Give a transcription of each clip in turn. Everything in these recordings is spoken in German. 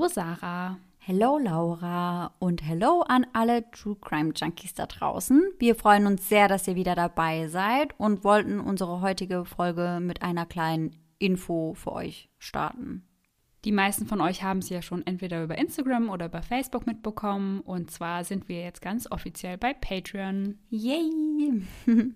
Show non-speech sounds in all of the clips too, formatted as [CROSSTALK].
Hallo Sarah. Hello Laura und hello an alle True Crime Junkies da draußen. Wir freuen uns sehr, dass ihr wieder dabei seid und wollten unsere heutige Folge mit einer kleinen Info für euch starten. Die meisten von euch haben es ja schon entweder über Instagram oder über Facebook mitbekommen. Und zwar sind wir jetzt ganz offiziell bei Patreon. Yay! [LAUGHS]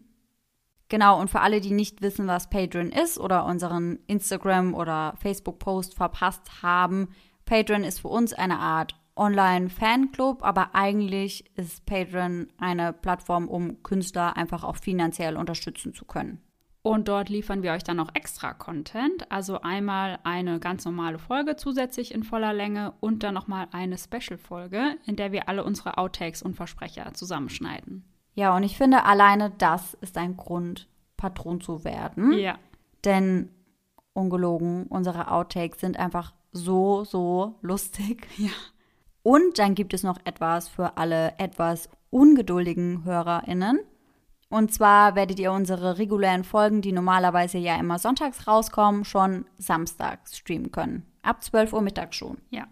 genau, und für alle, die nicht wissen, was Patreon ist oder unseren Instagram- oder Facebook-Post verpasst haben, Patreon ist für uns eine Art Online-Fanclub, aber eigentlich ist Patreon eine Plattform, um Künstler einfach auch finanziell unterstützen zu können. Und dort liefern wir euch dann noch extra Content, also einmal eine ganz normale Folge zusätzlich in voller Länge und dann nochmal eine Special-Folge, in der wir alle unsere Outtakes und Versprecher zusammenschneiden. Ja, und ich finde, alleine das ist ein Grund, Patron zu werden. Ja. Denn ungelogen, unsere Outtakes sind einfach so, so lustig. [LAUGHS] Ja. Und dann gibt es noch etwas für alle etwas ungeduldigen HörerInnen. Und zwar werdet ihr unsere regulären Folgen, die normalerweise ja immer sonntags rauskommen, schon samstags streamen können. Ab 12 Uhr mittags schon. Ja.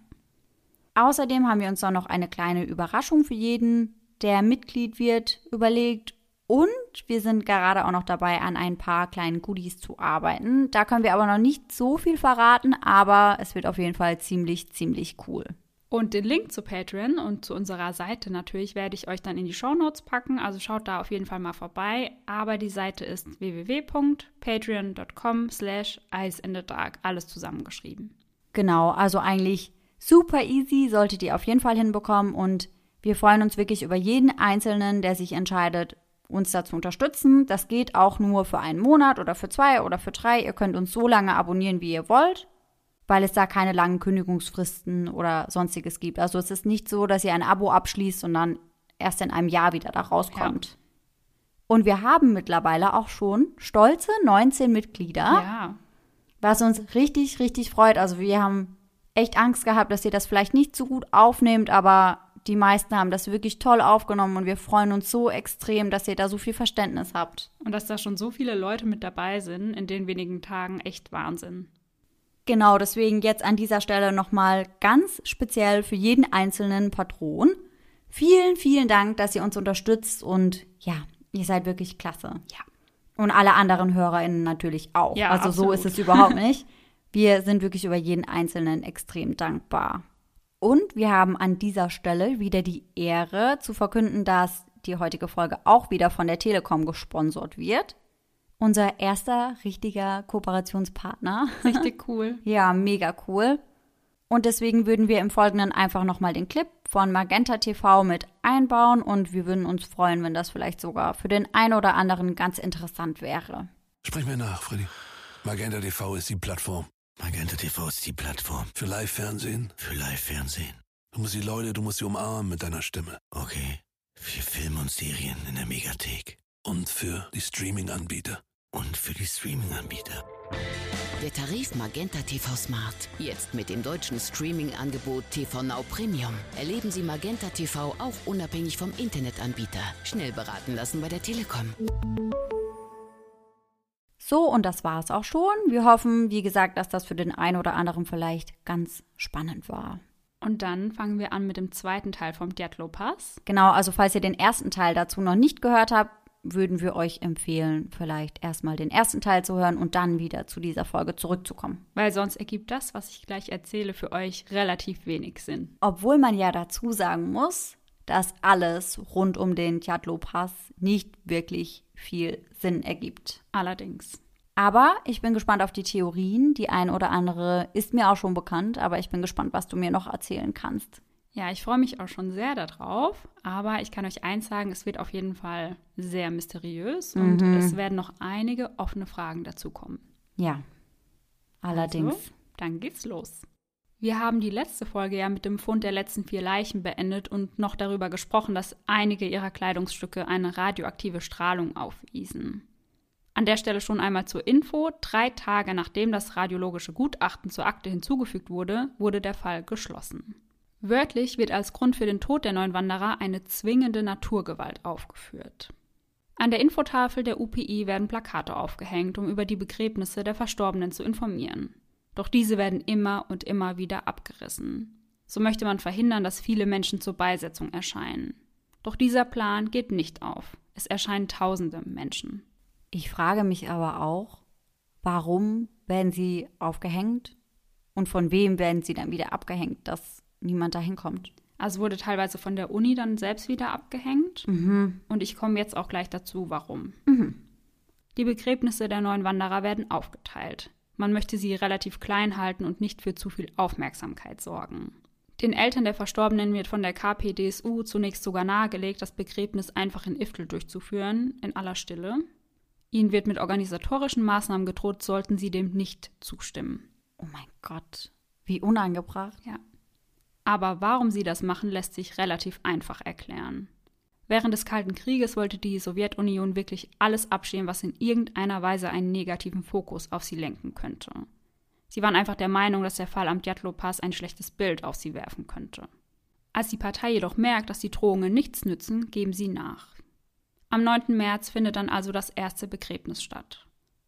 Außerdem haben wir uns auch noch eine kleine Überraschung für jeden, der Mitglied wird, überlegt. Und wir sind gerade auch noch dabei, an ein paar kleinen Goodies zu arbeiten. Da können wir aber noch nicht so viel verraten, aber es wird auf jeden Fall ziemlich, ziemlich cool. Und den Link zu Patreon und zu unserer Seite natürlich werde ich euch dann in die Show Notes packen. Also schaut da auf jeden Fall mal vorbei. Aber die Seite ist www.patreon.com slash Dark. Alles zusammengeschrieben. Genau, also eigentlich super easy, solltet ihr auf jeden Fall hinbekommen. Und wir freuen uns wirklich über jeden Einzelnen, der sich entscheidet, uns da zu unterstützen. Das geht auch nur für einen Monat oder für zwei oder für drei. Ihr könnt uns so lange abonnieren, wie ihr wollt, weil es da keine langen Kündigungsfristen oder sonstiges gibt. Also es ist nicht so, dass ihr ein Abo abschließt und dann erst in einem Jahr wieder da rauskommt. Ja. Und wir haben mittlerweile auch schon stolze 19 Mitglieder, Ja. was uns richtig, richtig freut. Also wir haben echt Angst gehabt, dass ihr das vielleicht nicht so gut aufnehmt, aber die meisten haben das wirklich toll aufgenommen und wir freuen uns so extrem, dass ihr da so viel Verständnis habt. Und dass da schon so viele Leute mit dabei sind in den wenigen Tagen, echt Wahnsinn. Genau, deswegen jetzt an dieser Stelle nochmal ganz speziell für jeden einzelnen Patron. Vielen, vielen Dank, dass ihr uns unterstützt und ja, ihr seid wirklich klasse. Ja. Und alle anderen HörerInnen natürlich auch. Ja, also so absolut. ist es überhaupt [LAUGHS] nicht. Wir sind wirklich über jeden Einzelnen extrem dankbar. Und wir haben an dieser Stelle wieder die Ehre zu verkünden, dass die heutige Folge auch wieder von der Telekom gesponsert wird. Unser erster richtiger Kooperationspartner. Richtig [LAUGHS] cool. Ja, mega cool. Und deswegen würden wir im Folgenden einfach nochmal den Clip von Magenta TV mit einbauen und wir würden uns freuen, wenn das vielleicht sogar für den einen oder anderen ganz interessant wäre. Sprich mir nach, Freddy. Magenta TV ist die Plattform. Magenta TV ist die Plattform Für Live-Fernsehen. für Live-Fernsehen. Du musst die Leute, du musst sie umarmen mit deiner Stimme. Okay. Für Filme und Serien in der Megathek. Und für die Streaming-Anbieter. Und für die Streaming-Anbieter. Der Tarif Magenta TV Smart. Jetzt mit dem deutschen Streaming-Angebot TV Now Premium. Erleben Sie Magenta TV auch unabhängig vom Internetanbieter. Schnell beraten lassen bei der Telekom. So, und das war es auch schon. Wir hoffen, wie gesagt, dass das für den einen oder anderen vielleicht ganz spannend war. Und dann fangen wir an mit dem zweiten Teil vom Diatlo Pass. Genau, also falls ihr den ersten Teil dazu noch nicht gehört habt, würden wir euch empfehlen, vielleicht erstmal den ersten Teil zu hören und dann wieder zu dieser Folge zurückzukommen. Weil sonst ergibt das, was ich gleich erzähle, für euch relativ wenig Sinn. Obwohl man ja dazu sagen muss, dass alles rund um den Tjatlo Pass nicht wirklich viel Sinn ergibt. Allerdings. Aber ich bin gespannt auf die Theorien. Die ein oder andere ist mir auch schon bekannt, aber ich bin gespannt, was du mir noch erzählen kannst. Ja, ich freue mich auch schon sehr darauf, aber ich kann euch eins sagen, es wird auf jeden Fall sehr mysteriös und es werden noch einige offene Fragen dazu kommen. Ja, allerdings. Also, dann geht's los. Wir haben die letzte Folge ja mit dem Fund der letzten vier Leichen beendet und noch darüber gesprochen, dass einige ihrer Kleidungsstücke eine radioaktive Strahlung aufwiesen. An der Stelle schon einmal zur Info. Drei Tage nachdem das radiologische Gutachten zur Akte hinzugefügt wurde, wurde der Fall geschlossen. Wörtlich wird als Grund für den Tod der neun Wanderer eine zwingende Naturgewalt aufgeführt. An der Infotafel der UPI werden Plakate aufgehängt, um über die Begräbnisse der Verstorbenen zu informieren. Doch diese werden immer und immer wieder abgerissen. So möchte man verhindern, dass viele Menschen zur Beisetzung erscheinen. Doch dieser Plan geht nicht auf. Es erscheinen tausende Menschen. Ich frage mich aber auch, warum werden sie aufgehängt und von wem werden sie dann wieder abgehängt, dass niemand da hinkommt? Also wurde teilweise von der Uni dann selbst wieder abgehängt. Mhm. Und ich komme jetzt auch gleich dazu, warum. Mhm. Die Begräbnisse der neuen Wanderer werden aufgeteilt. Man möchte sie relativ klein halten und nicht für zu viel Aufmerksamkeit sorgen. Den Eltern der Verstorbenen wird von der KPDSU zunächst sogar nahegelegt, das Begräbnis einfach in Iftel durchzuführen, in aller Stille. Ihnen wird mit organisatorischen Maßnahmen gedroht, sollten sie dem nicht zustimmen. Oh mein Gott, wie unangebracht. Ja. Aber warum sie das machen, lässt sich relativ einfach erklären. Während des Kalten Krieges wollte die Sowjetunion wirklich alles abstehen, was in irgendeiner Weise einen negativen Fokus auf sie lenken könnte. Sie waren einfach der Meinung, dass der Fall am Djatlo-Pass ein schlechtes Bild auf sie werfen könnte. Als die Partei jedoch merkt, dass die Drohungen nichts nützen, geben sie nach. Am 9. März findet dann also das erste Begräbnis statt.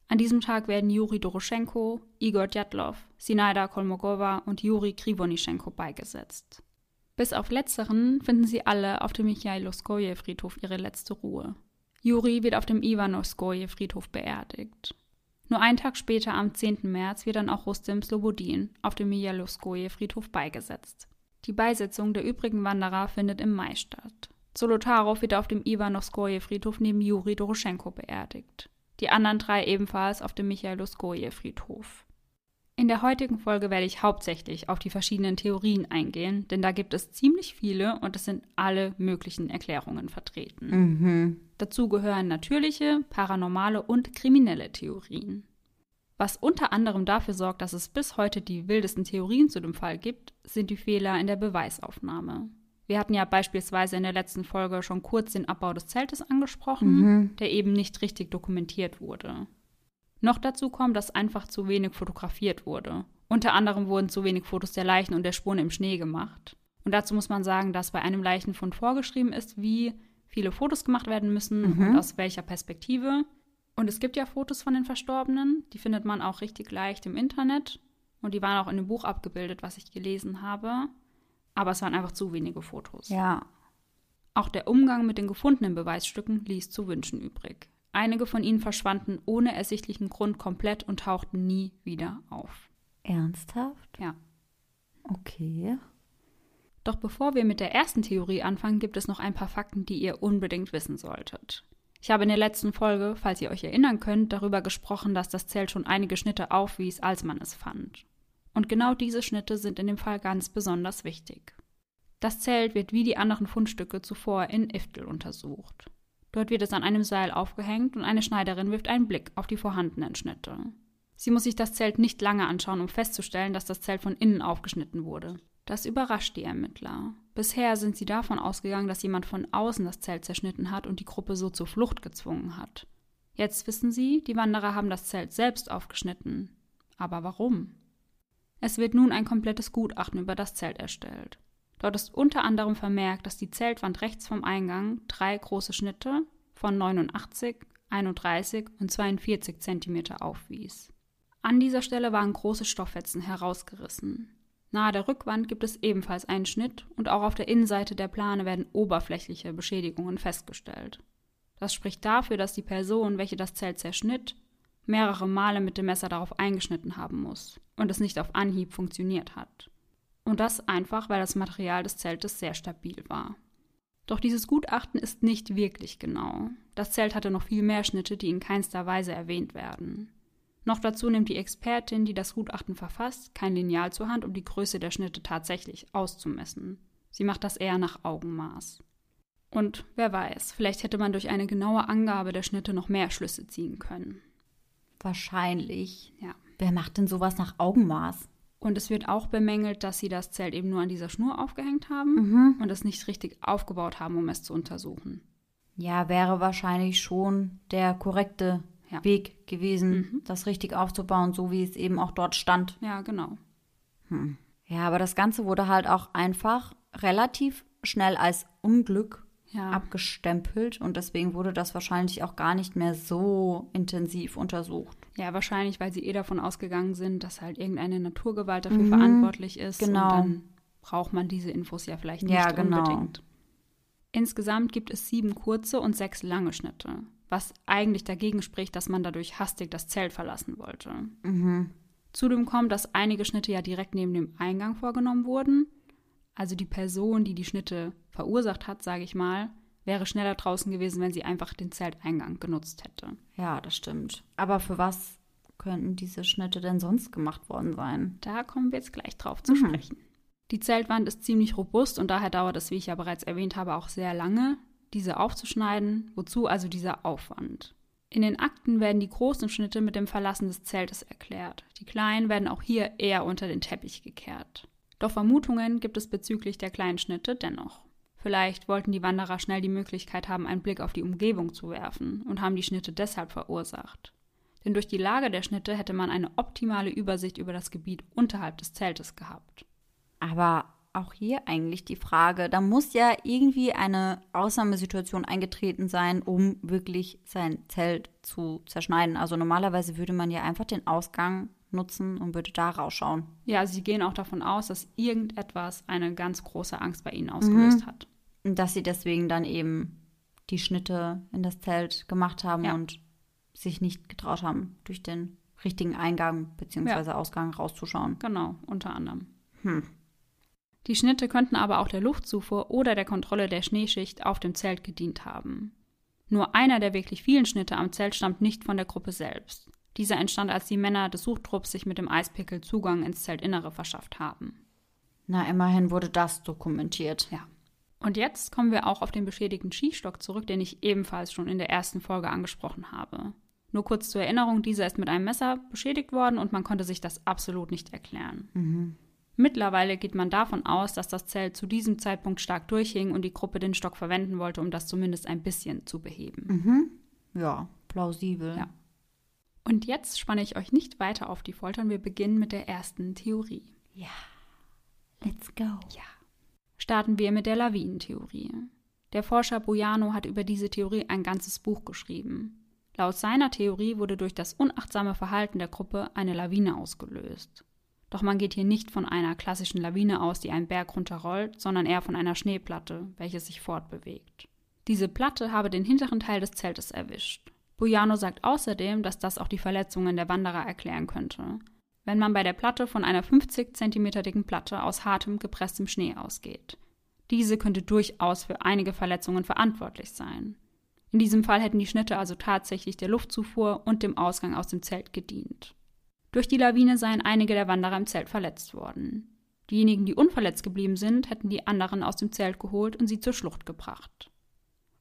An diesem Tag werden Juri Doroschenko, Igor Djatlov, Sinaida Kolmogova und Juri Krivonischenko beigesetzt. Bis auf letzteren finden sie alle auf dem Michailovskoje-Friedhof ihre letzte Ruhe. Juri wird auf dem Ivanovskoje-Friedhof beerdigt. Nur einen Tag später, am 10. März, wird dann auch Rustem Slobodin auf dem Michailovskoje-Friedhof beigesetzt. Die Beisetzung der übrigen Wanderer findet im Mai statt. Zolotarow wird auf dem Ivanovskoje-Friedhof neben Juri Doroschenko beerdigt. Die anderen drei ebenfalls auf dem Michailovskoje-Friedhof. In der heutigen Folge werde ich hauptsächlich auf die verschiedenen Theorien eingehen, denn da gibt es ziemlich viele und es sind alle möglichen Erklärungen vertreten. Mhm. Dazu gehören natürliche, paranormale und kriminelle Theorien. Was unter anderem dafür sorgt, dass es bis heute die wildesten Theorien zu dem Fall gibt, sind die Fehler in der Beweisaufnahme. Wir hatten ja beispielsweise in der letzten Folge schon kurz den Abbau des Zeltes angesprochen, Mhm. der eben nicht richtig dokumentiert wurde. Noch dazu kommt, dass einfach zu wenig fotografiert wurde. Unter anderem wurden zu wenig Fotos der Leichen und der Spuren im Schnee gemacht. Und dazu muss man sagen, dass bei einem Leichenfund vorgeschrieben ist, wie viele Fotos gemacht werden müssen Mhm. und aus welcher Perspektive. Und es gibt ja Fotos von den Verstorbenen, die findet man auch richtig leicht im Internet. Und die waren auch in dem Buch abgebildet, was ich gelesen habe. Aber es waren einfach zu wenige Fotos. Ja. Auch der Umgang mit den gefundenen Beweisstücken ließ zu wünschen übrig. Einige von ihnen verschwanden ohne ersichtlichen Grund komplett und tauchten nie wieder auf. Ernsthaft? Ja. Okay. Doch bevor wir mit der ersten Theorie anfangen, gibt es noch ein paar Fakten, die ihr unbedingt wissen solltet. Ich habe in der letzten Folge, falls ihr euch erinnern könnt, darüber gesprochen, dass das Zelt schon einige Schnitte aufwies, als man es fand. Und genau diese Schnitte sind in dem Fall ganz besonders wichtig. Das Zelt wird wie die anderen Fundstücke zuvor in Iftel untersucht. Dort wird es an einem Seil aufgehängt und eine Schneiderin wirft einen Blick auf die vorhandenen Schnitte. Sie muss sich das Zelt nicht lange anschauen, um festzustellen, dass das Zelt von innen aufgeschnitten wurde. Das überrascht die Ermittler. Bisher sind sie davon ausgegangen, dass jemand von außen das Zelt zerschnitten hat und die Gruppe so zur Flucht gezwungen hat. Jetzt wissen sie, die Wanderer haben das Zelt selbst aufgeschnitten. Aber warum? Es wird nun ein komplettes Gutachten über das Zelt erstellt. Dort ist unter anderem vermerkt, dass die Zeltwand rechts vom Eingang drei große Schnitte von 89, 31 und 42 Zentimeter aufwies. An dieser Stelle waren große Stofffetzen herausgerissen. Nahe der Rückwand gibt es ebenfalls einen Schnitt und auch auf der Innenseite der Plane werden oberflächliche Beschädigungen festgestellt. Das spricht dafür, dass die Person, welche das Zelt zerschnitt, mehrere Male mit dem Messer darauf eingeschnitten haben muss und es nicht auf Anhieb funktioniert hat. Und das einfach, weil das Material des Zeltes sehr stabil war. Doch dieses Gutachten ist nicht wirklich genau. Das Zelt hatte noch viel mehr Schnitte, die in keinster Weise erwähnt werden. Noch dazu nimmt die Expertin, die das Gutachten verfasst, kein Lineal zur Hand, um die Größe der Schnitte tatsächlich auszumessen. Sie macht das eher nach Augenmaß. Und wer weiß, vielleicht hätte man durch eine genaue Angabe der Schnitte noch mehr Schlüsse ziehen können. Wahrscheinlich. Ja. Wer macht denn sowas nach Augenmaß? Und es wird auch bemängelt, dass sie das Zelt eben nur an dieser Schnur aufgehängt haben Mhm. und es nicht richtig aufgebaut haben, um es zu untersuchen. Ja, wäre wahrscheinlich schon der korrekte Ja. Weg gewesen, Mhm. das richtig aufzubauen, so wie es eben auch dort stand. Ja, genau. Ja, aber das Ganze wurde halt auch einfach relativ schnell als Unglück Ja. abgestempelt und deswegen wurde das wahrscheinlich auch gar nicht mehr so intensiv untersucht. Ja, wahrscheinlich, weil sie eh davon ausgegangen sind, dass halt irgendeine Naturgewalt dafür Mhm, verantwortlich ist. genau. Und dann braucht man diese Infos ja vielleicht nicht Ja, genau. unbedingt. Insgesamt gibt es sieben kurze und sechs lange Schnitte, was eigentlich dagegen spricht, dass man dadurch hastig das Zelt verlassen wollte. Mhm. Zudem kommt, dass einige Schnitte ja direkt neben dem Eingang vorgenommen wurden. Also die Person, die die Schnitte verursacht hat, sage ich mal, wäre schneller draußen gewesen, wenn sie einfach den Zelteingang genutzt hätte. Ja, das stimmt. Aber für was könnten diese Schnitte denn sonst gemacht worden sein? Da kommen wir jetzt gleich drauf zu Mhm. sprechen. Die Zeltwand ist ziemlich robust und daher dauert es, wie ich ja bereits erwähnt habe, auch sehr lange, diese aufzuschneiden. Wozu also dieser Aufwand? In den Akten werden die großen Schnitte mit dem Verlassen des Zeltes erklärt. Die kleinen werden auch hier eher unter den Teppich gekehrt. Doch Vermutungen gibt es bezüglich der kleinen Schnitte dennoch. Vielleicht wollten die Wanderer schnell die Möglichkeit haben, einen Blick auf die Umgebung zu werfen und haben die Schnitte deshalb verursacht. Denn durch die Lage der Schnitte hätte man eine optimale Übersicht über das Gebiet unterhalb des Zeltes gehabt. Aber auch hier eigentlich die Frage, da muss ja irgendwie eine Ausnahmesituation eingetreten sein, um wirklich sein Zelt zu zerschneiden. Also normalerweise würde man ja einfach den Ausgang nutzen und würde da rausschauen. Ja, sie gehen auch davon aus, dass irgendetwas eine ganz große Angst bei ihnen ausgelöst hat. Dass sie deswegen dann eben die Schnitte in das Zelt gemacht haben Ja. und sich nicht getraut haben, durch den richtigen Eingang bzw. Ausgang rauszuschauen. Genau, unter anderem. Hm. Die Schnitte könnten aber auch der Luftzufuhr oder der Kontrolle der Schneeschicht auf dem Zelt gedient haben. Nur einer der wirklich vielen Schnitte am Zelt stammt nicht von der Gruppe selbst. Dieser entstand, als die Männer des Suchtrupps sich mit dem Eispickel Zugang ins Zeltinnere verschafft haben. Na, immerhin wurde das dokumentiert. Ja. Und jetzt kommen wir auch auf den beschädigten Skistock zurück, den ich ebenfalls schon in der ersten Folge angesprochen habe. Nur kurz zur Erinnerung, dieser ist mit einem Messer beschädigt worden und man konnte sich das absolut nicht erklären. Mittlerweile geht man davon aus, dass das Zelt zu diesem Zeitpunkt stark durchhing und die Gruppe den Stock verwenden wollte, um das zumindest ein bisschen zu beheben. Ja, plausibel. Ja. Und jetzt spanne ich euch nicht weiter auf die Folter und wir beginnen mit der ersten Theorie. Let's go. Ja. Starten wir mit der Lawinentheorie. Der Forscher Bojano hat über diese Theorie ein ganzes Buch geschrieben. Laut seiner Theorie wurde durch das unachtsame Verhalten der Gruppe eine Lawine ausgelöst. Doch man geht hier nicht von einer klassischen Lawine aus, die einen Berg runterrollt, sondern eher von einer Schneeplatte, welche sich fortbewegt. Diese Platte habe den hinteren Teil des Zeltes erwischt. Bojano sagt außerdem, dass das auch die Verletzungen der Wanderer erklären könnte, wenn man bei der Platte von einer 50 cm dicken Platte aus hartem, gepresstem Schnee ausgeht. Diese könnte durchaus für einige Verletzungen verantwortlich sein. In diesem Fall hätten die Schnitte also tatsächlich der Luftzufuhr und dem Ausgang aus dem Zelt gedient. Durch die Lawine seien einige der Wanderer im Zelt verletzt worden. Diejenigen, die unverletzt geblieben sind, hätten die anderen aus dem Zelt geholt und sie zur Schlucht gebracht.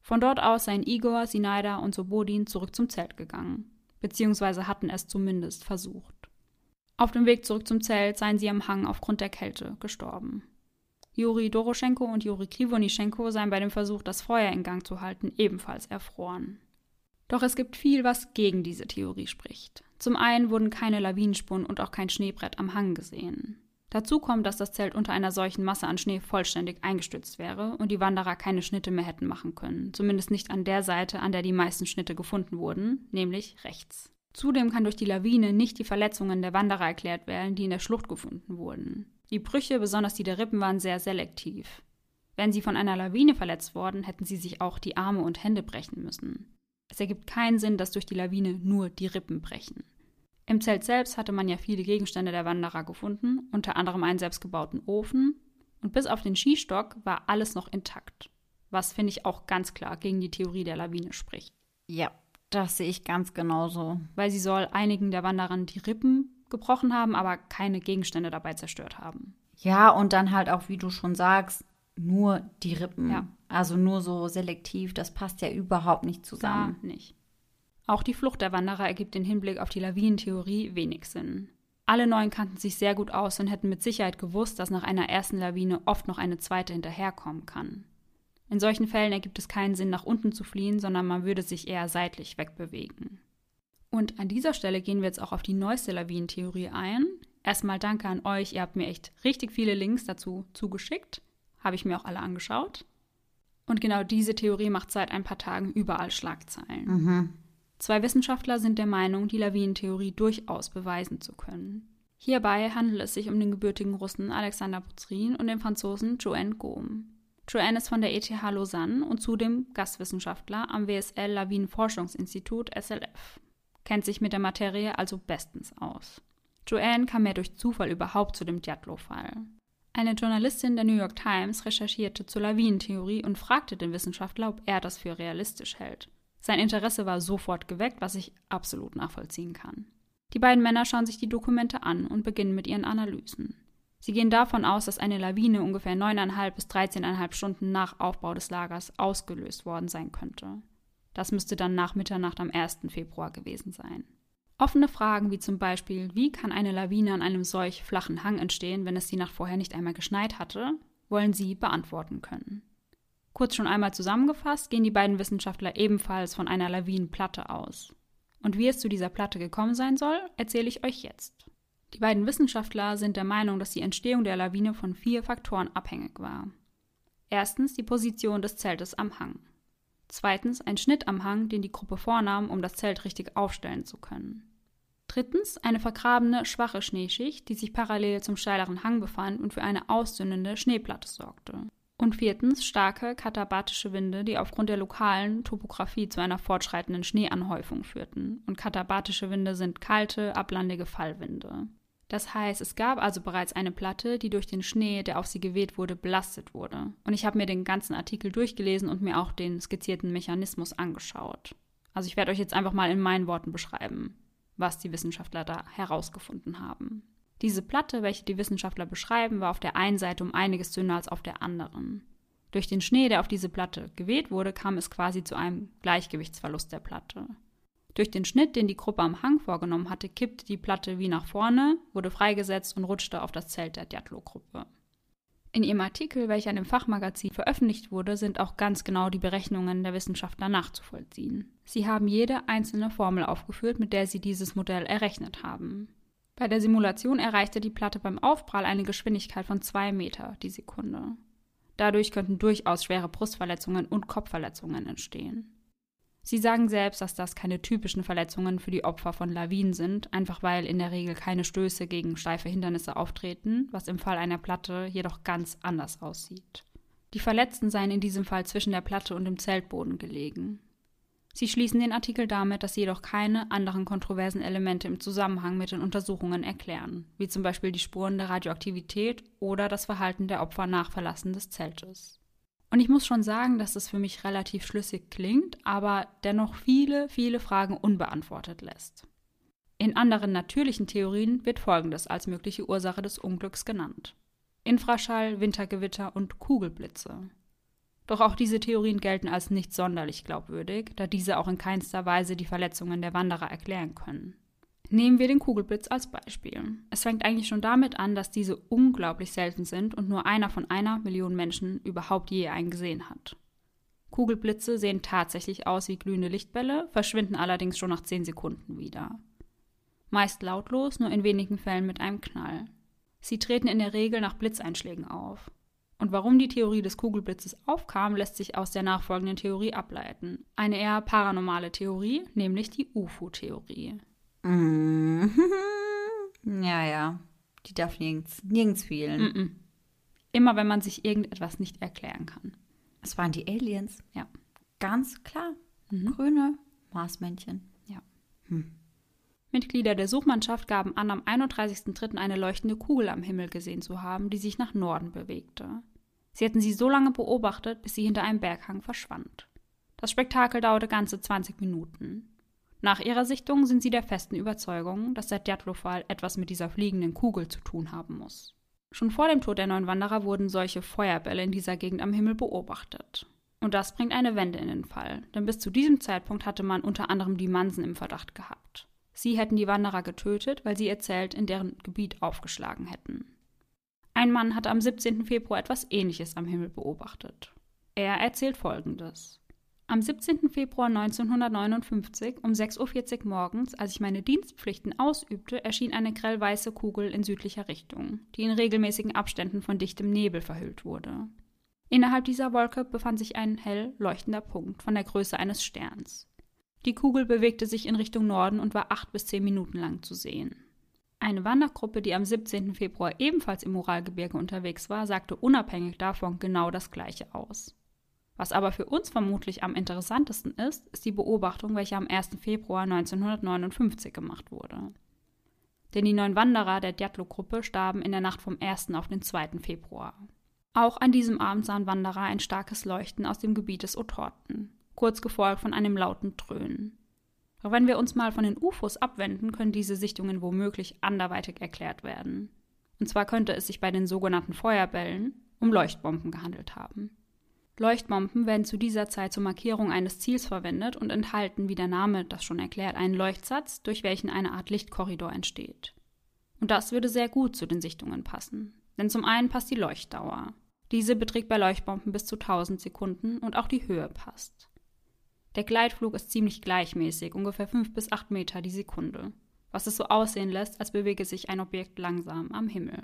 Von dort aus seien Igor, Sinaida und Sobodin zurück zum Zelt gegangen, beziehungsweise hatten es zumindest versucht. Auf dem Weg zurück zum Zelt seien sie am Hang aufgrund der Kälte gestorben. Juri Doroschenko und Juri Krivonischenko seien bei dem Versuch, das Feuer in Gang zu halten, ebenfalls erfroren. Doch es gibt viel, was gegen diese Theorie spricht. Zum einen wurden keine Lawinenspuren und auch kein Schneebrett am Hang gesehen. Dazu kommt, dass das Zelt unter einer solchen Masse an Schnee vollständig eingestürzt wäre und die Wanderer keine Schnitte mehr hätten machen können, zumindest nicht an der Seite, an der die meisten Schnitte gefunden wurden, nämlich rechts. Zudem kann durch die Lawine nicht die Verletzungen der Wanderer erklärt werden, die in der Schlucht gefunden wurden. Die Brüche, besonders die der Rippen, waren sehr selektiv. Wären sie von einer Lawine verletzt worden, hätten sie sich auch die Arme und Hände brechen müssen. Es ergibt keinen Sinn, dass durch die Lawine nur die Rippen brechen. Im Zelt selbst hatte man ja viele Gegenstände der Wanderer gefunden, unter anderem einen selbstgebauten Ofen, und bis auf den Skistock war alles noch intakt. Was finde ich auch ganz klar gegen die Theorie der Lawine spricht. Ja, das sehe ich ganz genauso. Weil sie soll einigen der Wanderern die Rippen gebrochen haben, aber keine Gegenstände dabei zerstört haben. Ja, und dann halt auch, wie du schon sagst, nur die Rippen. Ja. Also nur so selektiv, das passt ja überhaupt nicht zusammen. nicht. Auch die Flucht der Wanderer ergibt im Hinblick auf die Lawinentheorie wenig Sinn. Alle Neun kannten sich sehr gut aus und hätten mit Sicherheit gewusst, dass nach einer ersten Lawine oft noch eine zweite hinterherkommen kann. In solchen Fällen ergibt es keinen Sinn, nach unten zu fliehen, sondern man würde sich eher seitlich wegbewegen. Und an dieser Stelle gehen wir jetzt auch auf die neueste Lawinentheorie ein. Erstmal danke an euch, ihr habt mir echt richtig viele Links dazu zugeschickt. Habe ich mir auch alle angeschaut. Und genau diese Theorie macht seit ein paar Tagen überall Schlagzeilen. Zwei Wissenschaftler sind der Meinung, die Lawinentheorie durchaus beweisen zu können. Hierbei handelt es sich um den gebürtigen Russen Alexander Buzrin und den Franzosen Joanne Gaume. Joanne ist von der ETH Lausanne und zudem Gastwissenschaftler am WSL Lawinenforschungsinstitut SLF, kennt sich mit der Materie also bestens aus. Joanne kam mehr durch Zufall überhaupt zu dem Djatlov-Fall. Eine Journalistin der New York Times recherchierte zur Lawinentheorie und fragte den Wissenschaftler, ob er das für realistisch hält. Sein Interesse war sofort geweckt, was ich absolut nachvollziehen kann. Die beiden Männer schauen sich die Dokumente an und beginnen mit ihren Analysen. Sie gehen davon aus, dass eine Lawine ungefähr 9,5 bis 13,5 Stunden nach Aufbau des Lagers ausgelöst worden sein könnte. Das müsste dann nach Mitternacht am 1. Februar gewesen sein. Offene Fragen wie zum Beispiel, wie kann eine Lawine an einem solch flachen Hang entstehen, wenn es die Nacht vorher nicht einmal geschneit hatte, wollen sie beantworten können. Kurz schon einmal zusammengefasst gehen die beiden Wissenschaftler ebenfalls von einer Lawinenplatte aus. Und wie es zu dieser Platte gekommen sein soll, erzähle ich euch jetzt. Die beiden Wissenschaftler sind der Meinung, dass die Entstehung der Lawine von vier Faktoren abhängig war. Erstens die Position des Zeltes am Hang. Zweitens ein Schnitt am Hang, den die Gruppe vornahm, um das Zelt richtig aufstellen zu können. Drittens eine vergrabene, schwache Schneeschicht, die sich parallel zum steileren Hang befand und für eine ausdünnende Schneeplatte sorgte. Und viertens starke katabatische Winde, die aufgrund der lokalen Topographie zu einer fortschreitenden Schneeanhäufung führten. Und katabatische Winde sind kalte, ablandige Fallwinde. Das heißt, es gab also bereits eine Platte, die durch den Schnee, der auf sie geweht wurde, belastet wurde. Und ich habe mir den ganzen Artikel durchgelesen und mir auch den skizzierten Mechanismus angeschaut. Also ich werde euch jetzt einfach mal in meinen Worten beschreiben, was die Wissenschaftler da herausgefunden haben. Diese Platte, welche die Wissenschaftler beschreiben, war auf der einen Seite um einiges dünner als auf der anderen. Durch den Schnee, der auf diese Platte geweht wurde, kam es quasi zu einem Gleichgewichtsverlust der Platte. Durch den Schnitt, den die Gruppe am Hang vorgenommen hatte, kippte die Platte wie nach vorne, wurde freigesetzt und rutschte auf das Zelt der Diatlo-Gruppe. In ihrem Artikel, welcher in dem Fachmagazin veröffentlicht wurde, sind auch ganz genau die Berechnungen der Wissenschaftler nachzuvollziehen. Sie haben jede einzelne Formel aufgeführt, mit der sie dieses Modell errechnet haben. Bei der Simulation erreichte die Platte beim Aufprall eine Geschwindigkeit von 2 Meter die Sekunde. Dadurch könnten durchaus schwere Brustverletzungen und Kopfverletzungen entstehen. Sie sagen selbst, dass das keine typischen Verletzungen für die Opfer von Lawinen sind, einfach weil in der Regel keine Stöße gegen steife Hindernisse auftreten, was im Fall einer Platte jedoch ganz anders aussieht. Die Verletzten seien in diesem Fall zwischen der Platte und dem Zeltboden gelegen. Sie schließen den Artikel damit, dass sie jedoch keine anderen kontroversen Elemente im Zusammenhang mit den Untersuchungen erklären, wie zum Beispiel die Spuren der Radioaktivität oder das Verhalten der Opfer nach Verlassen des Zeltes. Und ich muss schon sagen, dass das für mich relativ schlüssig klingt, aber dennoch viele, viele Fragen unbeantwortet lässt. In anderen natürlichen Theorien wird Folgendes als mögliche Ursache des Unglücks genannt. Infraschall, Wintergewitter und Kugelblitze. Doch auch diese Theorien gelten als nicht sonderlich glaubwürdig, da diese auch in keinster Weise die Verletzungen der Wanderer erklären können. Nehmen wir den Kugelblitz als Beispiel. Es fängt eigentlich schon damit an, dass diese unglaublich selten sind und nur einer von einer Million Menschen überhaupt je einen gesehen hat. Kugelblitze sehen tatsächlich aus wie glühende Lichtbälle, verschwinden allerdings schon nach 10 Sekunden wieder. Meist lautlos, nur in wenigen Fällen mit einem Knall. Sie treten in der Regel nach Blitzeinschlägen auf. Und warum die Theorie des Kugelblitzes aufkam, lässt sich aus der nachfolgenden Theorie ableiten. Eine eher paranormale Theorie, nämlich die UFO-Theorie. Mhm. [LAUGHS] Ja, ja. Die darf nirgends, nirgends fehlen. Mm -mm. Immer wenn man sich irgendetwas nicht erklären kann. Es waren die Aliens. Ja. Ganz klar. Mhm. Grüne Marsmännchen. Ja. Hm. Mitglieder der Suchmannschaft gaben an, am 31.03. eine leuchtende Kugel am Himmel gesehen zu haben, die sich nach Norden bewegte. Sie hätten sie so lange beobachtet, bis sie hinter einem Berghang verschwand. Das Spektakel dauerte ganze 20 Minuten. Nach ihrer Sichtung sind sie der festen Überzeugung, dass der Djatlov-Wal etwas mit dieser fliegenden Kugel zu tun haben muss. Schon vor dem Tod der neun Wanderer wurden solche Feuerbälle in dieser Gegend am Himmel beobachtet. Und das bringt eine Wende in den Fall, denn bis zu diesem Zeitpunkt hatte man unter anderem die Mansen im Verdacht gehabt. Sie hätten die Wanderer getötet, weil sie ihr Zelt in deren Gebiet aufgeschlagen hätten. Ein Mann hatte am 17. Februar etwas Ähnliches am Himmel beobachtet. Er erzählt Folgendes. Am 17. Februar 1959 um 6.40 Uhr morgens, als ich meine Dienstpflichten ausübte, erschien eine grellweiße Kugel in südlicher Richtung, die in regelmäßigen Abständen von dichtem Nebel verhüllt wurde. Innerhalb dieser Wolke befand sich ein hell leuchtender Punkt von der Größe eines Sterns. Die Kugel bewegte sich in Richtung Norden und war acht bis zehn Minuten lang zu sehen. Eine Wandergruppe, die am 17. Februar ebenfalls im Uralgebirge unterwegs war, sagte unabhängig davon genau das Gleiche aus. Was aber für uns vermutlich am interessantesten ist, ist die Beobachtung, welche am 1. Februar 1959 gemacht wurde. Denn die neun Wanderer der Djatlo-Gruppe starben in der Nacht vom 1. auf den 2. Februar. Auch an diesem Abend sahen Wanderer ein starkes Leuchten aus dem Gebiet des Otorten, kurz gefolgt von einem lauten Dröhnen. Doch wenn wir uns mal von den UFOs abwenden, können diese Sichtungen womöglich anderweitig erklärt werden. Und zwar könnte es sich bei den sogenannten Feuerbällen um Leuchtbomben gehandelt haben. Leuchtbomben werden zu dieser Zeit zur Markierung eines Ziels verwendet und enthalten, wie der Name das schon erklärt, einen Leuchtsatz, durch welchen eine Art Lichtkorridor entsteht. Und das würde sehr gut zu den Sichtungen passen. Denn zum einen passt die Leuchtdauer. Diese beträgt bei Leuchtbomben bis zu 1000 Sekunden und auch die Höhe passt. Der Gleitflug ist ziemlich gleichmäßig, ungefähr 5 bis 8 Meter die Sekunde, was es so aussehen lässt, als bewege sich ein Objekt langsam am Himmel.